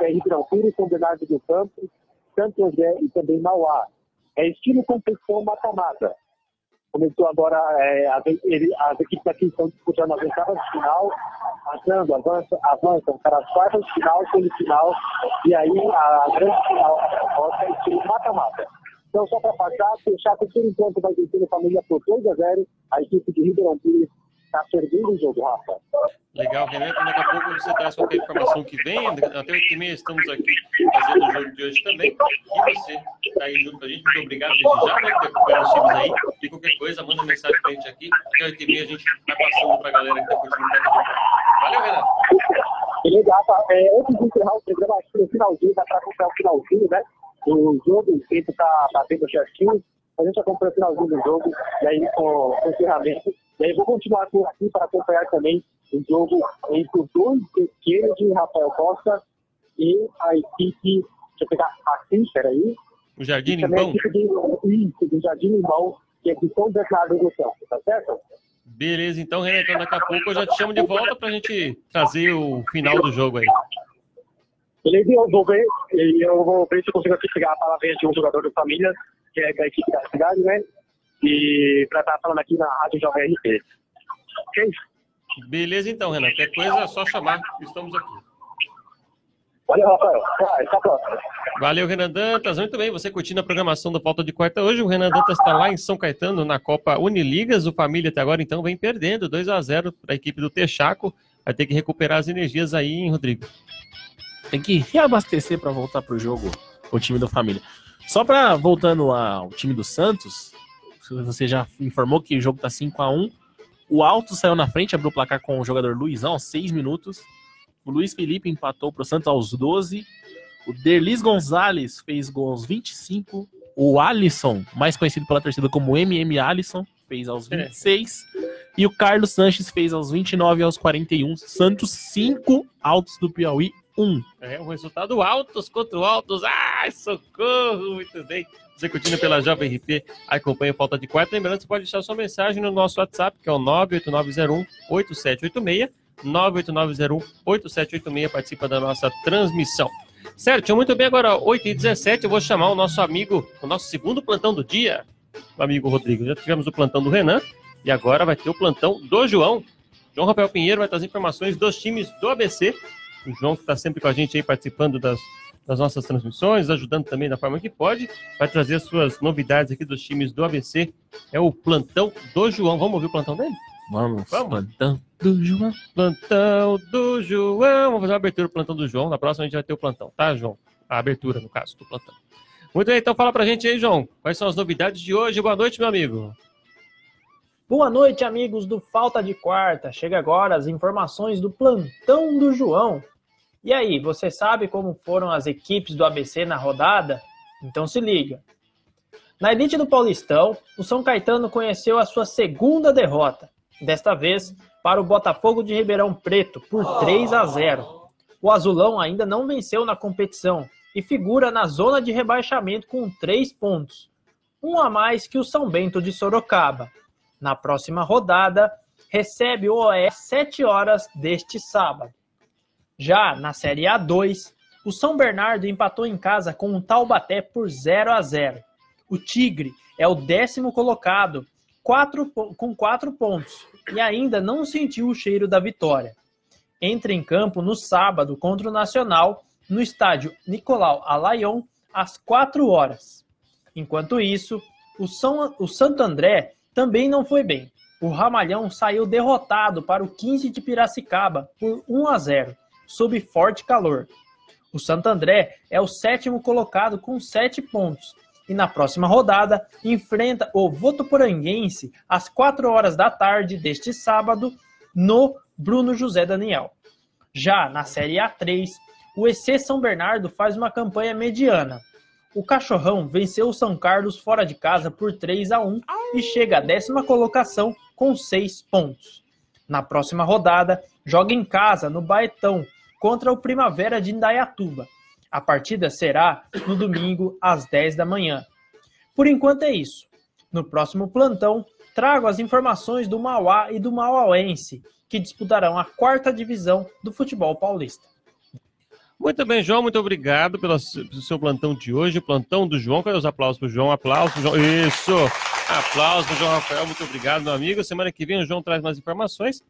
é, Ribeirão Pires, São Bernardo do Campo, Santo André e também Mauá. É estilo competição mata-mata. Começou agora, é, as, ele- as equipes aqui estão disputando as oitavas de final, passando, avançam, avançam para as quartas de final, semifinal, e aí a grande final, a é estilo mata-mata. Então, só para passar, fechar por enquanto vai vencendo a família por 2 a 0 A equipe de Ribeirão Pires está perdendo o jogo, Rafa. Legal, Renan. Então, daqui a pouco você traz qualquer informação que vem. Até 8 e meia estamos aqui fazendo o jogo de hoje também. E você está aí junto com a gente. Muito obrigado desde já, né? Por acompanhar os times aí. E qualquer coisa, manda mensagem pra gente aqui. Até 8 e meia a gente vai passando pra galera que está curtindo. Valeu, Renan. Beleza, Rafa. É, antes de encerrar o programa, acho que no finalzinho, dá para acompanhar o finalzinho, né? O jogo, o tempo tá batendo certinho. A gente acompanha o finalzinho do jogo, e aí com, com o encerramento. E aí vou continuar por aqui para acompanhar também o jogo entre os dois pequenos de Rafael Costa e a equipe, deixa eu pegar aqui, peraí. O Jardim a de, isso, do Jardim Limão, que é de São Bernardo do Campo, tá certo? Beleza, então, Renan. Então, daqui a pouco eu já te chamo de volta pra gente trazer o final do jogo aí. Beleza, eu vou ver, eu vou ver se eu consigo pegar a palavrinha de um jogador da família, que é da equipe da cidade, né? E pra estar falando aqui na Rádio Jovem RP. Ok? Beleza, então, Renan. Qualquer coisa é só chamar. Estamos aqui. Valeu, Rafael. Até a próxima. Valeu, Renan Dantas. Muito bem, você curtindo a programação do Falta de Quarta hoje. O Renan Dantas está lá em São Caetano, na Copa Uniligas. O Família até agora, então, vem perdendo 2 a 0 para a equipe do Texaco. Vai ter que recuperar as energias aí, hein, Rodrigo? Tem que reabastecer para voltar pro jogo o time da família. Só para voltando ao time do Santos, você já informou que o jogo tá 5 a 1 O Alto saiu na frente, abriu o placar com o jogador Luizão aos 6 minutos. O Luiz Felipe empatou pro Santos aos 12. O Derlis Gonzalez fez gol aos 25. O Alisson, mais conhecido pela torcida como MM Alisson, fez aos 26. E o Carlos Sanches fez aos 29 e aos 41. Santos 5, Altos do Piauí 1. É, um resultado altos contra o altos. Ai, socorro! Muito bem. Curtindo pela Jovem RP, o Falta de Quarta. Lembrando, você pode deixar sua mensagem no nosso WhatsApp, que é o 98901-8786. 98901-8786. Participa da nossa transmissão. Certo, muito bem. Agora, 8h17, eu vou chamar o nosso amigo, o nosso segundo plantão do dia, o amigo Rodrigo. Já tivemos o plantão do Renan e agora vai ter o plantão do João. João Rafael Pinheiro vai trazer informações dos times do ABC. O João, que está sempre com a gente aí participando das, das nossas transmissões, ajudando também da forma que pode, vai trazer as suas novidades aqui dos times do ABC. É o plantão do João. Vamos ouvir o plantão dele? Vamos, Vamos. plantão do João. Plantão do João. Vamos fazer a abertura do plantão do João. Na próxima a gente vai ter o plantão, tá, João? A abertura, no caso, do plantão. Muito bem, então fala pra gente aí, João. Quais são as novidades de hoje? Boa noite, meu amigo. Boa noite, amigos do Falta de Quarta. Chega agora as informações do plantão do João. E aí, você sabe como foram as equipes do ABC na rodada? Então se liga. Na elite do Paulistão, o São Caetano conheceu a sua segunda derrota, desta vez para o Botafogo de Ribeirão Preto por 3 a 0. O Azulão ainda não venceu na competição e figura na zona de rebaixamento com 3 pontos, um a mais que o São Bento de Sorocaba na próxima rodada, recebe o OE 7 horas deste sábado. Já na Série A2, o São Bernardo empatou em casa com o Taubaté por 0 a 0. O Tigre é o décimo colocado, quatro com 4 pontos, e ainda não sentiu o cheiro da vitória. Entra em campo no sábado contra o Nacional, no estádio Nicolau Alayon, às 4 horas. Enquanto isso, o, São, o Santo André também não foi bem. O Ramalhão saiu derrotado para o 15 de Piracicaba por 1 a 0, sob forte calor. O Santo André é o sétimo colocado com 7 pontos e na próxima rodada enfrenta o Votuporanguense às 4 horas da tarde deste sábado no Bruno José Daniel. Já na Série A3, o EC São Bernardo faz uma campanha mediana. O Cachorrão venceu o São Carlos fora de casa por 3 a 1 e chega à décima colocação com 6 pontos. Na próxima rodada, joga em casa no Baetão contra o Primavera de Indaiatuba. A partida será no domingo às 10 da manhã. Por enquanto é isso. No próximo plantão, trago as informações do Mauá e do Mauauense, que disputarão a quarta divisão do futebol paulista. Muito bem, João, muito obrigado pelo seu plantão de hoje, o plantão do João. Cadê os aplausos pro João? Aplausos, João. Isso! Aplausos João Rafael, muito obrigado, meu amigo. Semana que vem o João traz mais informações.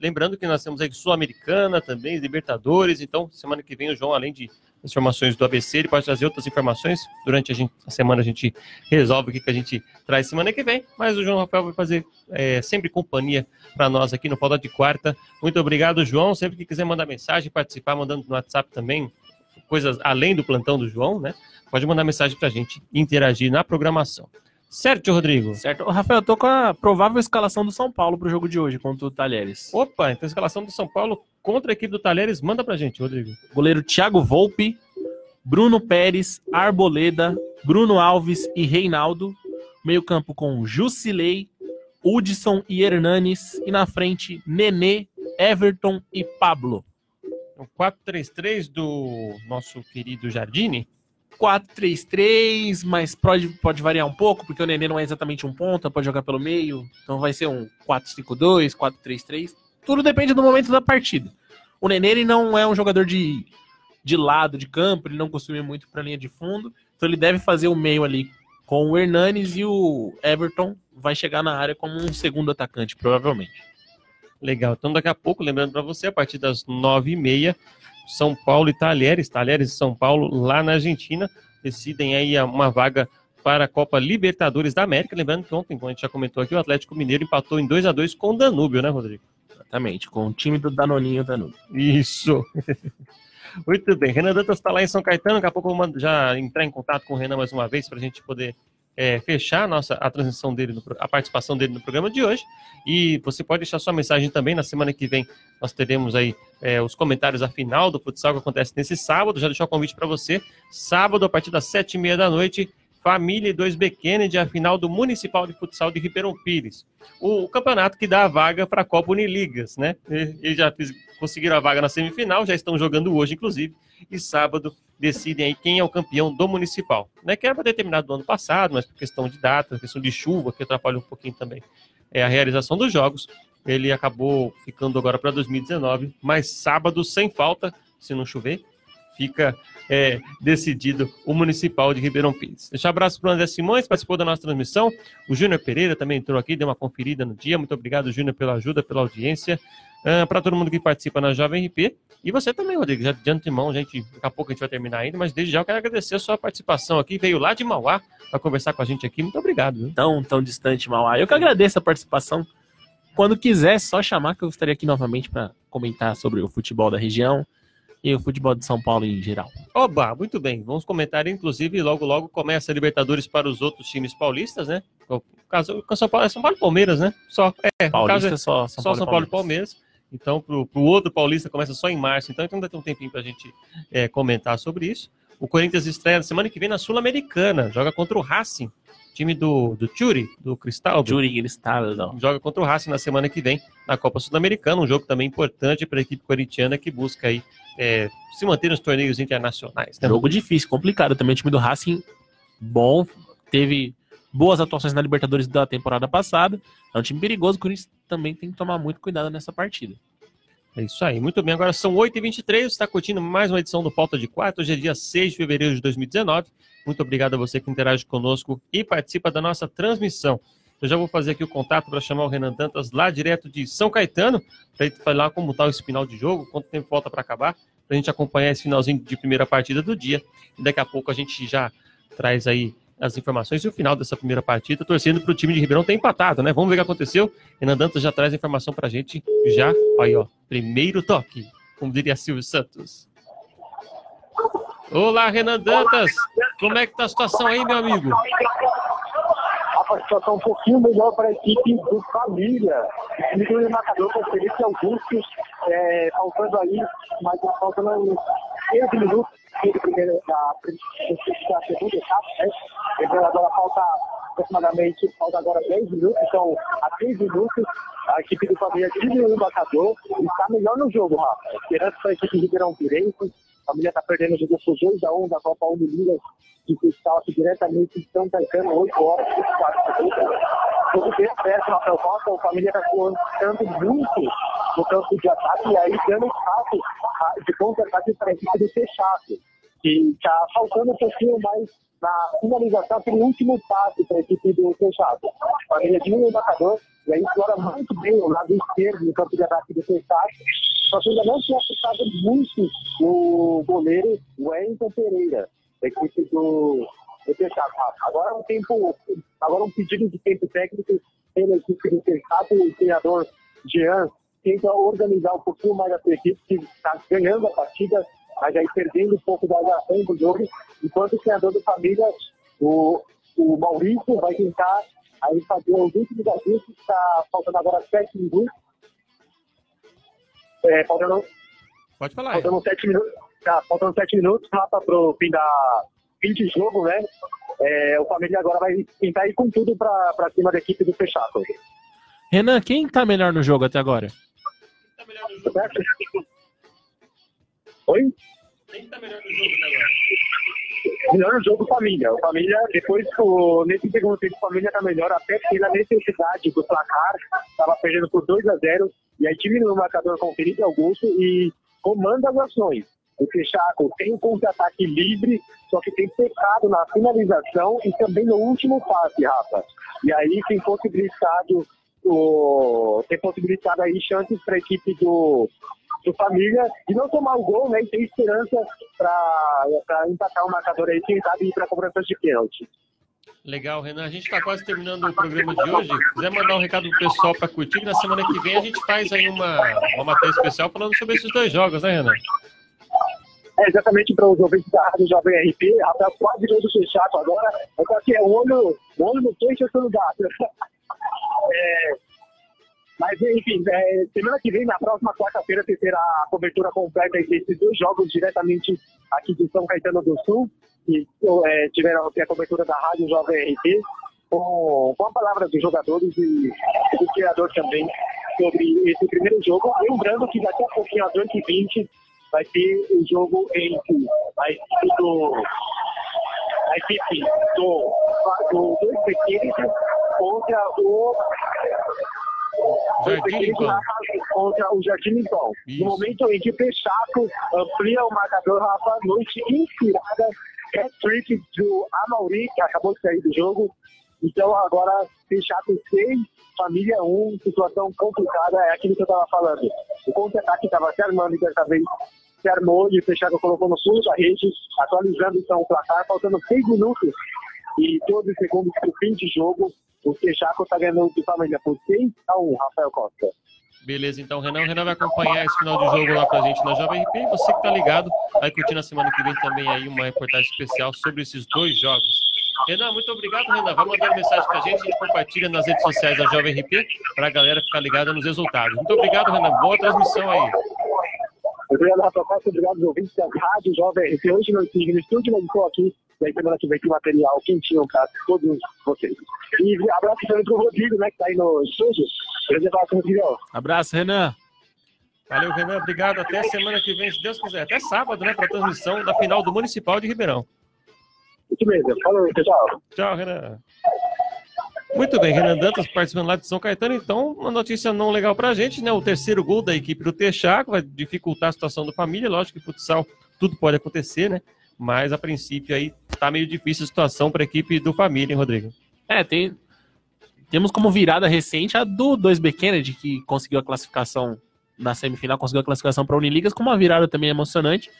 Lembrando que nós temos aí Sul-Americana também, Libertadores, então semana que vem o João, além de informações do ABC, ele pode trazer outras informações. Durante a, gente, a semana a gente resolve o que, que a gente traz semana que vem, mas o João Rafael vai fazer é, sempre companhia para nós aqui no Falta de Quarta. Muito obrigado, João. Sempre que quiser mandar mensagem, participar, mandando no WhatsApp também, coisas além do plantão do João, né? Pode mandar mensagem para a gente interagir na programação. Certo, Rodrigo? Certo. Rafael, eu tô com a provável escalação do São Paulo pro jogo de hoje contra o Talheres. Opa, então a escalação do São Paulo contra a equipe do Talheres, manda pra gente, Rodrigo. Goleiro Thiago Volpe, Bruno Pérez, Arboleda, Bruno Alves e Reinaldo. Meio campo com Jusilei, Hudson e Hernanes. E na frente, Nenê, Everton e Pablo. O 4-3-3 do nosso querido Jardine. 4-3-3, mas pode, pode variar um pouco, porque o Nenê não é exatamente um ponta, pode jogar pelo meio. Então vai ser um 4-5-2, 4-3-3. Tudo depende do momento da partida. O Nenê ele não é um jogador de, de lado de campo, ele não costuma muito para linha de fundo. Então ele deve fazer o meio ali com o Hernanes e o Everton vai chegar na área como um segundo atacante, provavelmente. Legal. Então daqui a pouco, lembrando para você, a partir das 9h30, São Paulo e Talheres, Talheres e São Paulo lá na Argentina, decidem aí uma vaga para a Copa Libertadores da América. Lembrando que ontem, como a gente já comentou aqui, o Atlético Mineiro empatou em 2 a 2 com o Danúbio, né, Rodrigo? Exatamente, com o time do Danoninho Danúbio. Isso. Muito bem. Renan Dantas está lá em São Caetano. Daqui a pouco eu vou já entrar em contato com o Renan mais uma vez para a gente poder é, fechar a nossa a transmissão dele, no, a participação dele no programa de hoje. E você pode deixar sua mensagem também. Na semana que vem nós teremos aí é, os comentários a final do futsal que acontece nesse sábado. Já deixou o convite para você. Sábado, a partir das sete e meia da noite, Família e 2B Kennedy, a final do Municipal de Futsal de Ribeirão Pires. O, o campeonato que dá a vaga para a Copa Uniligas, né? Eles já fiz, conseguiram a vaga na semifinal, já estão jogando hoje, inclusive, e sábado decidem aí quem é o campeão do Municipal. Né? Que era para ter terminado no ano passado, mas por questão de data, questão de chuva, que atrapalha um pouquinho também é, a realização dos jogos, ele acabou ficando agora para 2019, mas sábado, sem falta, se não chover, fica é, decidido o Municipal de Ribeirão Pires. Deixar um abraço para o André Simões, participou da nossa transmissão. O Júnior Pereira também entrou aqui, deu uma conferida no dia. Muito obrigado, Júnior, pela ajuda, pela audiência. Uh, para todo mundo que participa na Jovem RP. E você também, Rodrigo, já de antemão, gente, daqui a pouco a gente vai terminar ainda, mas desde já eu quero agradecer a sua participação aqui. Veio lá de Mauá para conversar com a gente aqui. Muito obrigado. Viu? Tão, tão distante, Mauá. Eu que agradeço a participação. Quando quiser, só chamar que eu estaria aqui novamente para comentar sobre o futebol da região e o futebol de São Paulo em geral. Oba, muito bem. Vamos comentar, inclusive, logo logo começa a Libertadores para os outros times paulistas, né? O caso o São Paulo é São Paulo e Palmeiras, né? Só é, Paulista é só São só Paulo, São Paulo e Palmeiras. Então, pro, pro outro paulista começa só em março, então, então ainda tem um tempinho para a gente é, comentar sobre isso. O Corinthians estreia na semana que vem na Sul-Americana, joga contra o Racing, time do, do Churi, do Cristal. Júri Cristal, não. Joga contra o Racing na semana que vem na Copa Sul-Americana, um jogo também importante para a equipe corintiana que busca aí é, se manter nos torneios internacionais. Né? Jogo difícil, complicado também. O time do Racing, bom, teve boas atuações na Libertadores da temporada passada. É um time perigoso, o Corinthians também tem que tomar muito cuidado nessa partida. É isso aí, muito bem. Agora são 8h23, você está curtindo mais uma edição do Falta de Quarto. Hoje é dia 6 de fevereiro de 2019. Muito obrigado a você que interage conosco e participa da nossa transmissão. Eu já vou fazer aqui o contato para chamar o Renan Dantas lá direto de São Caetano, para ele falar como está esse final de jogo, quanto tempo falta para acabar, para a gente acompanhar esse finalzinho de primeira partida do dia. E daqui a pouco a gente já traz aí as informações e o final dessa primeira partida, torcendo para o time de Ribeirão ter empatado, né? Vamos ver o que aconteceu. Renan Dantas já traz a informação para a gente já. Aí, ó, primeiro toque, como diria Silvio Santos. Olá, Renan Dantas. Como é que tá a situação aí, meu amigo? A situação um pouquinho melhor para a equipe do Família. O marcador com Felipe Augusto, é, faltando aí, mas faltando uns 15 minutos do primeiro, da, da segunda etapa, né? Então agora falta aproximadamente, falta agora 10 minutos, então a 3 minutos a equipe do Família diminuiu o marcador e está melhor no jogo, Rafa. Esperança para a equipe de Ribeirão Pirense. A família está perdendo o jogo por 2x1 da Copa Uniligas de futsal aqui diretamente em São Caetano, 8 horas e 24 segundos. Jogo bem aberto, Rafael Costa, a família está contando muito no campo de ataque e aí dando espaço de contra-ataque para a equipe do Fechato, que está faltando um pouquinho mais na finalização, aquele último passe para a equipe do Fechato. A família de um marcador, e aí explora muito bem o lado esquerdo no campo de ataque do Fechato. Só que ainda não tinha assustado muito o goleiro Wellington Pereira, da equipe do, do. Agora um tempo, agora um pedido de tempo técnico pela equipe do Fechato, o treinador Jean tenta organizar um pouquinho mais a equipe, que está ganhando a partida, mas aí perdendo um pouco da ação do jogo, enquanto o treinador da família, o, o Maurício, vai tentar aí fazer os últimos ajustes, está faltando agora sete minutos. É, faltando, Pode falar. aí. faltando sete minutos, tá, faltando sete minutos, Rafa, pro fim da fim de jogo, né? É, o família agora vai tentar ir com tudo para cima da equipe do Fechato. Renan, quem tá melhor no jogo até agora? Tá melhor no jogo. Oi? Quem tá melhor no jogo até agora? melhor no jogo família. O família, depois o, nesse segundo tempo, a família tá melhor, até pela necessidade do placar, tava perdendo por 2 a 0 e aí diminui o marcador com Felipe Augusto e comanda as ações. O Fechaco tem um contra-ataque livre, só que tem pecado na finalização e também no último passe, Rafa. E aí tem possibilitado, o, tem possibilitado aí chances para a equipe do, do Família de não tomar o gol, né? E ter esperança para empatar o marcador aí, quem sabe ir para cobrança de pênalti. Legal, Renan. A gente está quase terminando o programa de hoje. Se quiser mandar um recado pro pessoal para curtir, na semana que vem a gente faz aí uma, uma matéria especial falando sobre esses dois jogos, né, Renan? É exatamente para os ouvintes da Rádio Jovem RP, até quase todo fechado agora. Eu tô aqui, é o olho, o olho no peixe, tô no gato. É, mas, enfim, é, semana que vem, na próxima quarta-feira, terá a cobertura completa desses dois jogos diretamente aqui de São Caetano do Sul, que é, tiveram aqui a cobertura da Rádio Jovem RP, com, com a palavra dos jogadores e do criador também sobre esse primeiro jogo. Lembrando que daqui a pouquinho, às 8h20, vai ter o jogo entre a equipe do, a equipe do, do pequenos contra o Jardim contra o Jardim Pão. Isso. No momento em que Peixaco amplia o marcador, Rafa, noite inspirada, hat-trick do Amauri, que acabou de sair do jogo. Então agora Peixaco 6, família 1, situação complicada, é aquilo que eu estava falando. O contra-ataque estava se armando dessa vez se armou e o Peixaco colocou no fundo da rede, atualizando então o placar, faltando 6 minutos e 12 segundos para o fim de jogo. O Peixaco está ganhando de família por 6 a 1, Rafael Costa. Beleza, então, Renan. O Renan vai acompanhar esse final de jogo lá pra gente na Jovem RP. E você que tá ligado, vai curtir na semana que vem também aí uma reportagem especial sobre esses dois jogos. Renan, muito obrigado, Renan. Vai mandando mensagem pra gente, a gente compartilha nas redes sociais da Jovem RP pra galera ficar ligada nos resultados. Muito obrigado, Renan. Boa transmissão aí. Obrigado, Rafael Costa. Obrigado aos ouvintes da Rádio Jovem RP. Hoje não estive no estúdio, mas estou aqui. E aí, semana que vem tem material quentinho para todos vocês. E abraço também pro Rodrigo, né, que tá aí no estúdio. Grande abraço. Abraço, Renan. Valeu, Renan. Obrigado. Até semana que vem, se Deus quiser. Até sábado, né, pra transmissão da final do Municipal de Ribeirão. Isso mesmo. Falou, pessoal. Tchau, Renan. Muito bem, Renan Dantas participando lá de São Caetano. Então, uma notícia não legal pra gente, né? O terceiro gol da equipe do Texaco vai dificultar a situação da família. Lógico que futsal tudo pode acontecer, né? Mas a princípio aí tá meio difícil a situação para a equipe do família, hein, Rodrigo? É, tem. Temos como virada recente a do 2B Kennedy, que conseguiu a classificação na semifinal, conseguiu a classificação para a Uniligas, com uma virada também emocionante.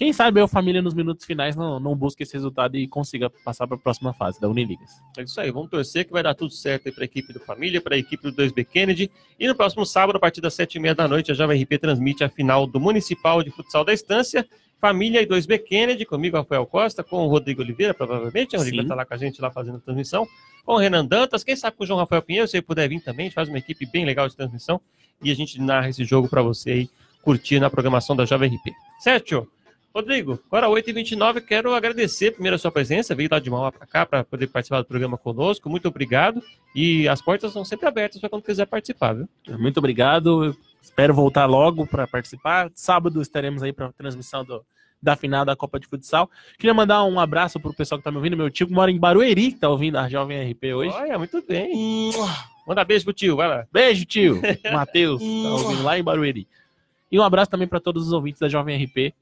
Quem sabe a família nos minutos finais não, não busque esse resultado e consiga passar para a próxima fase da Uniligas. É isso aí, vamos torcer que vai dar tudo certo aí para a equipe do Família, para a equipe do 2B Kennedy. E no próximo sábado, a partir das sete e meia da noite, a Jovem RP transmite a final do Municipal de Futsal da Estância. Família e 2B Kennedy, comigo, Rafael Costa, com o Rodrigo Oliveira, provavelmente. O Rodrigo vai estar lá com a gente lá fazendo a transmissão. Com o Renan Dantas, quem sabe com o João Rafael Pinheiro, se ele puder vir também, a gente faz uma equipe bem legal de transmissão e a gente narra esse jogo para você aí curtir na programação da Jovem RP. Certo? Rodrigo, agora 8h29, quero agradecer primeiro a sua presença, veio lá de mal para cá para poder participar do programa conosco, muito obrigado, e as portas são sempre abertas para quando quiser participar, viu? Muito obrigado. Espero voltar logo para participar. Sábado estaremos aí para a transmissão do- da final da Copa de Futsal. Queria mandar um abraço pro pessoal que tá me ouvindo. Meu tio que mora em Barueri, que tá ouvindo a Jovem RP hoje. Olha, muito bem. Manda beijo pro tio, vai lá. Beijo, tio. Matheus, tá ouvindo lá em Barueri. E um abraço também para todos os ouvintes da Jovem RP.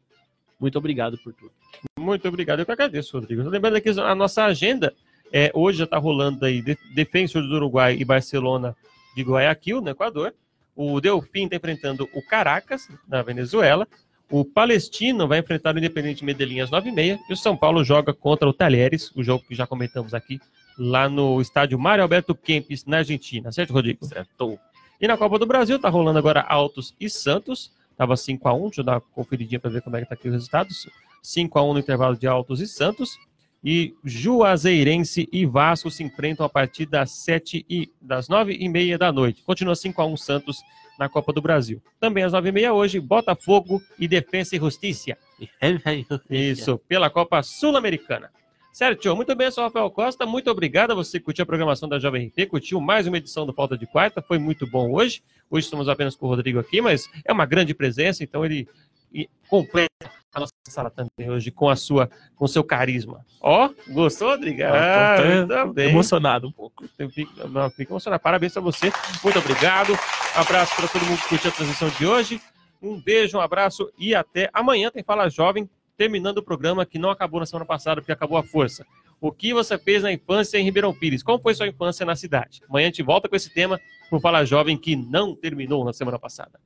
Muito obrigado por tudo. Muito obrigado, eu que agradeço, Rodrigo. Lembrando aqui a nossa agenda, é, hoje já está rolando aí de- Defensor do Uruguai e Barcelona de Guayaquil, no Equador. O Delfim está enfrentando o Caracas, na Venezuela. O Palestino vai enfrentar o Independente Medellín às 9h30. E o São Paulo joga contra o Talheres, o jogo que já comentamos aqui, lá no estádio Mário Alberto Kempis, na Argentina. Certo, Rodrigo? Certo. E na Copa do Brasil, tá rolando agora Altos e Santos. Tava 5x1, deixa eu dar uma conferidinha para ver como é que tá aqui os resultados. 5x1 no intervalo de Altos e Santos. E Juazeirense e Vasco se enfrentam a partir das 7 e das 9 e meia da noite. Continua 5x1 Santos na Copa do Brasil. Também às 9 e meia hoje, Botafogo e Defensa e Justiça. Isso, pela Copa Sul-Americana. Certo, muito bem, eu sou o Rafael Costa. Muito obrigado a você que curtiu a programação da Jovem RP, curtiu mais uma edição do Falta de Quarta. Foi muito bom hoje. Hoje estamos apenas com o Rodrigo aqui, mas é uma grande presença, então ele e completa a nossa sala também hoje com a sua, com o seu carisma. Ó, gostou, Rodrigo? Ah, Tô muito bem. emocionado um pouco. Eu fico, não, fico emocionado. Parabéns a você. Muito obrigado. Abraço para todo mundo que curtiu a transmissão de hoje. Um beijo, um abraço e até amanhã tem Fala Jovem, terminando o programa que não acabou na semana passada, porque acabou a força. O que você fez na infância em Ribeirão Pires? Como foi sua infância na cidade? Amanhã a gente volta com esse tema pro Fala Jovem que não terminou na semana passada.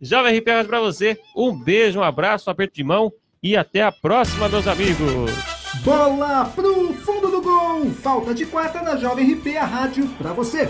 Jovem RP para você. Um beijo, um abraço, um aperto de mão e até a próxima, meus amigos. Bola pro fundo do gol! Falta de quarta na Jovem RP, a rádio pra você.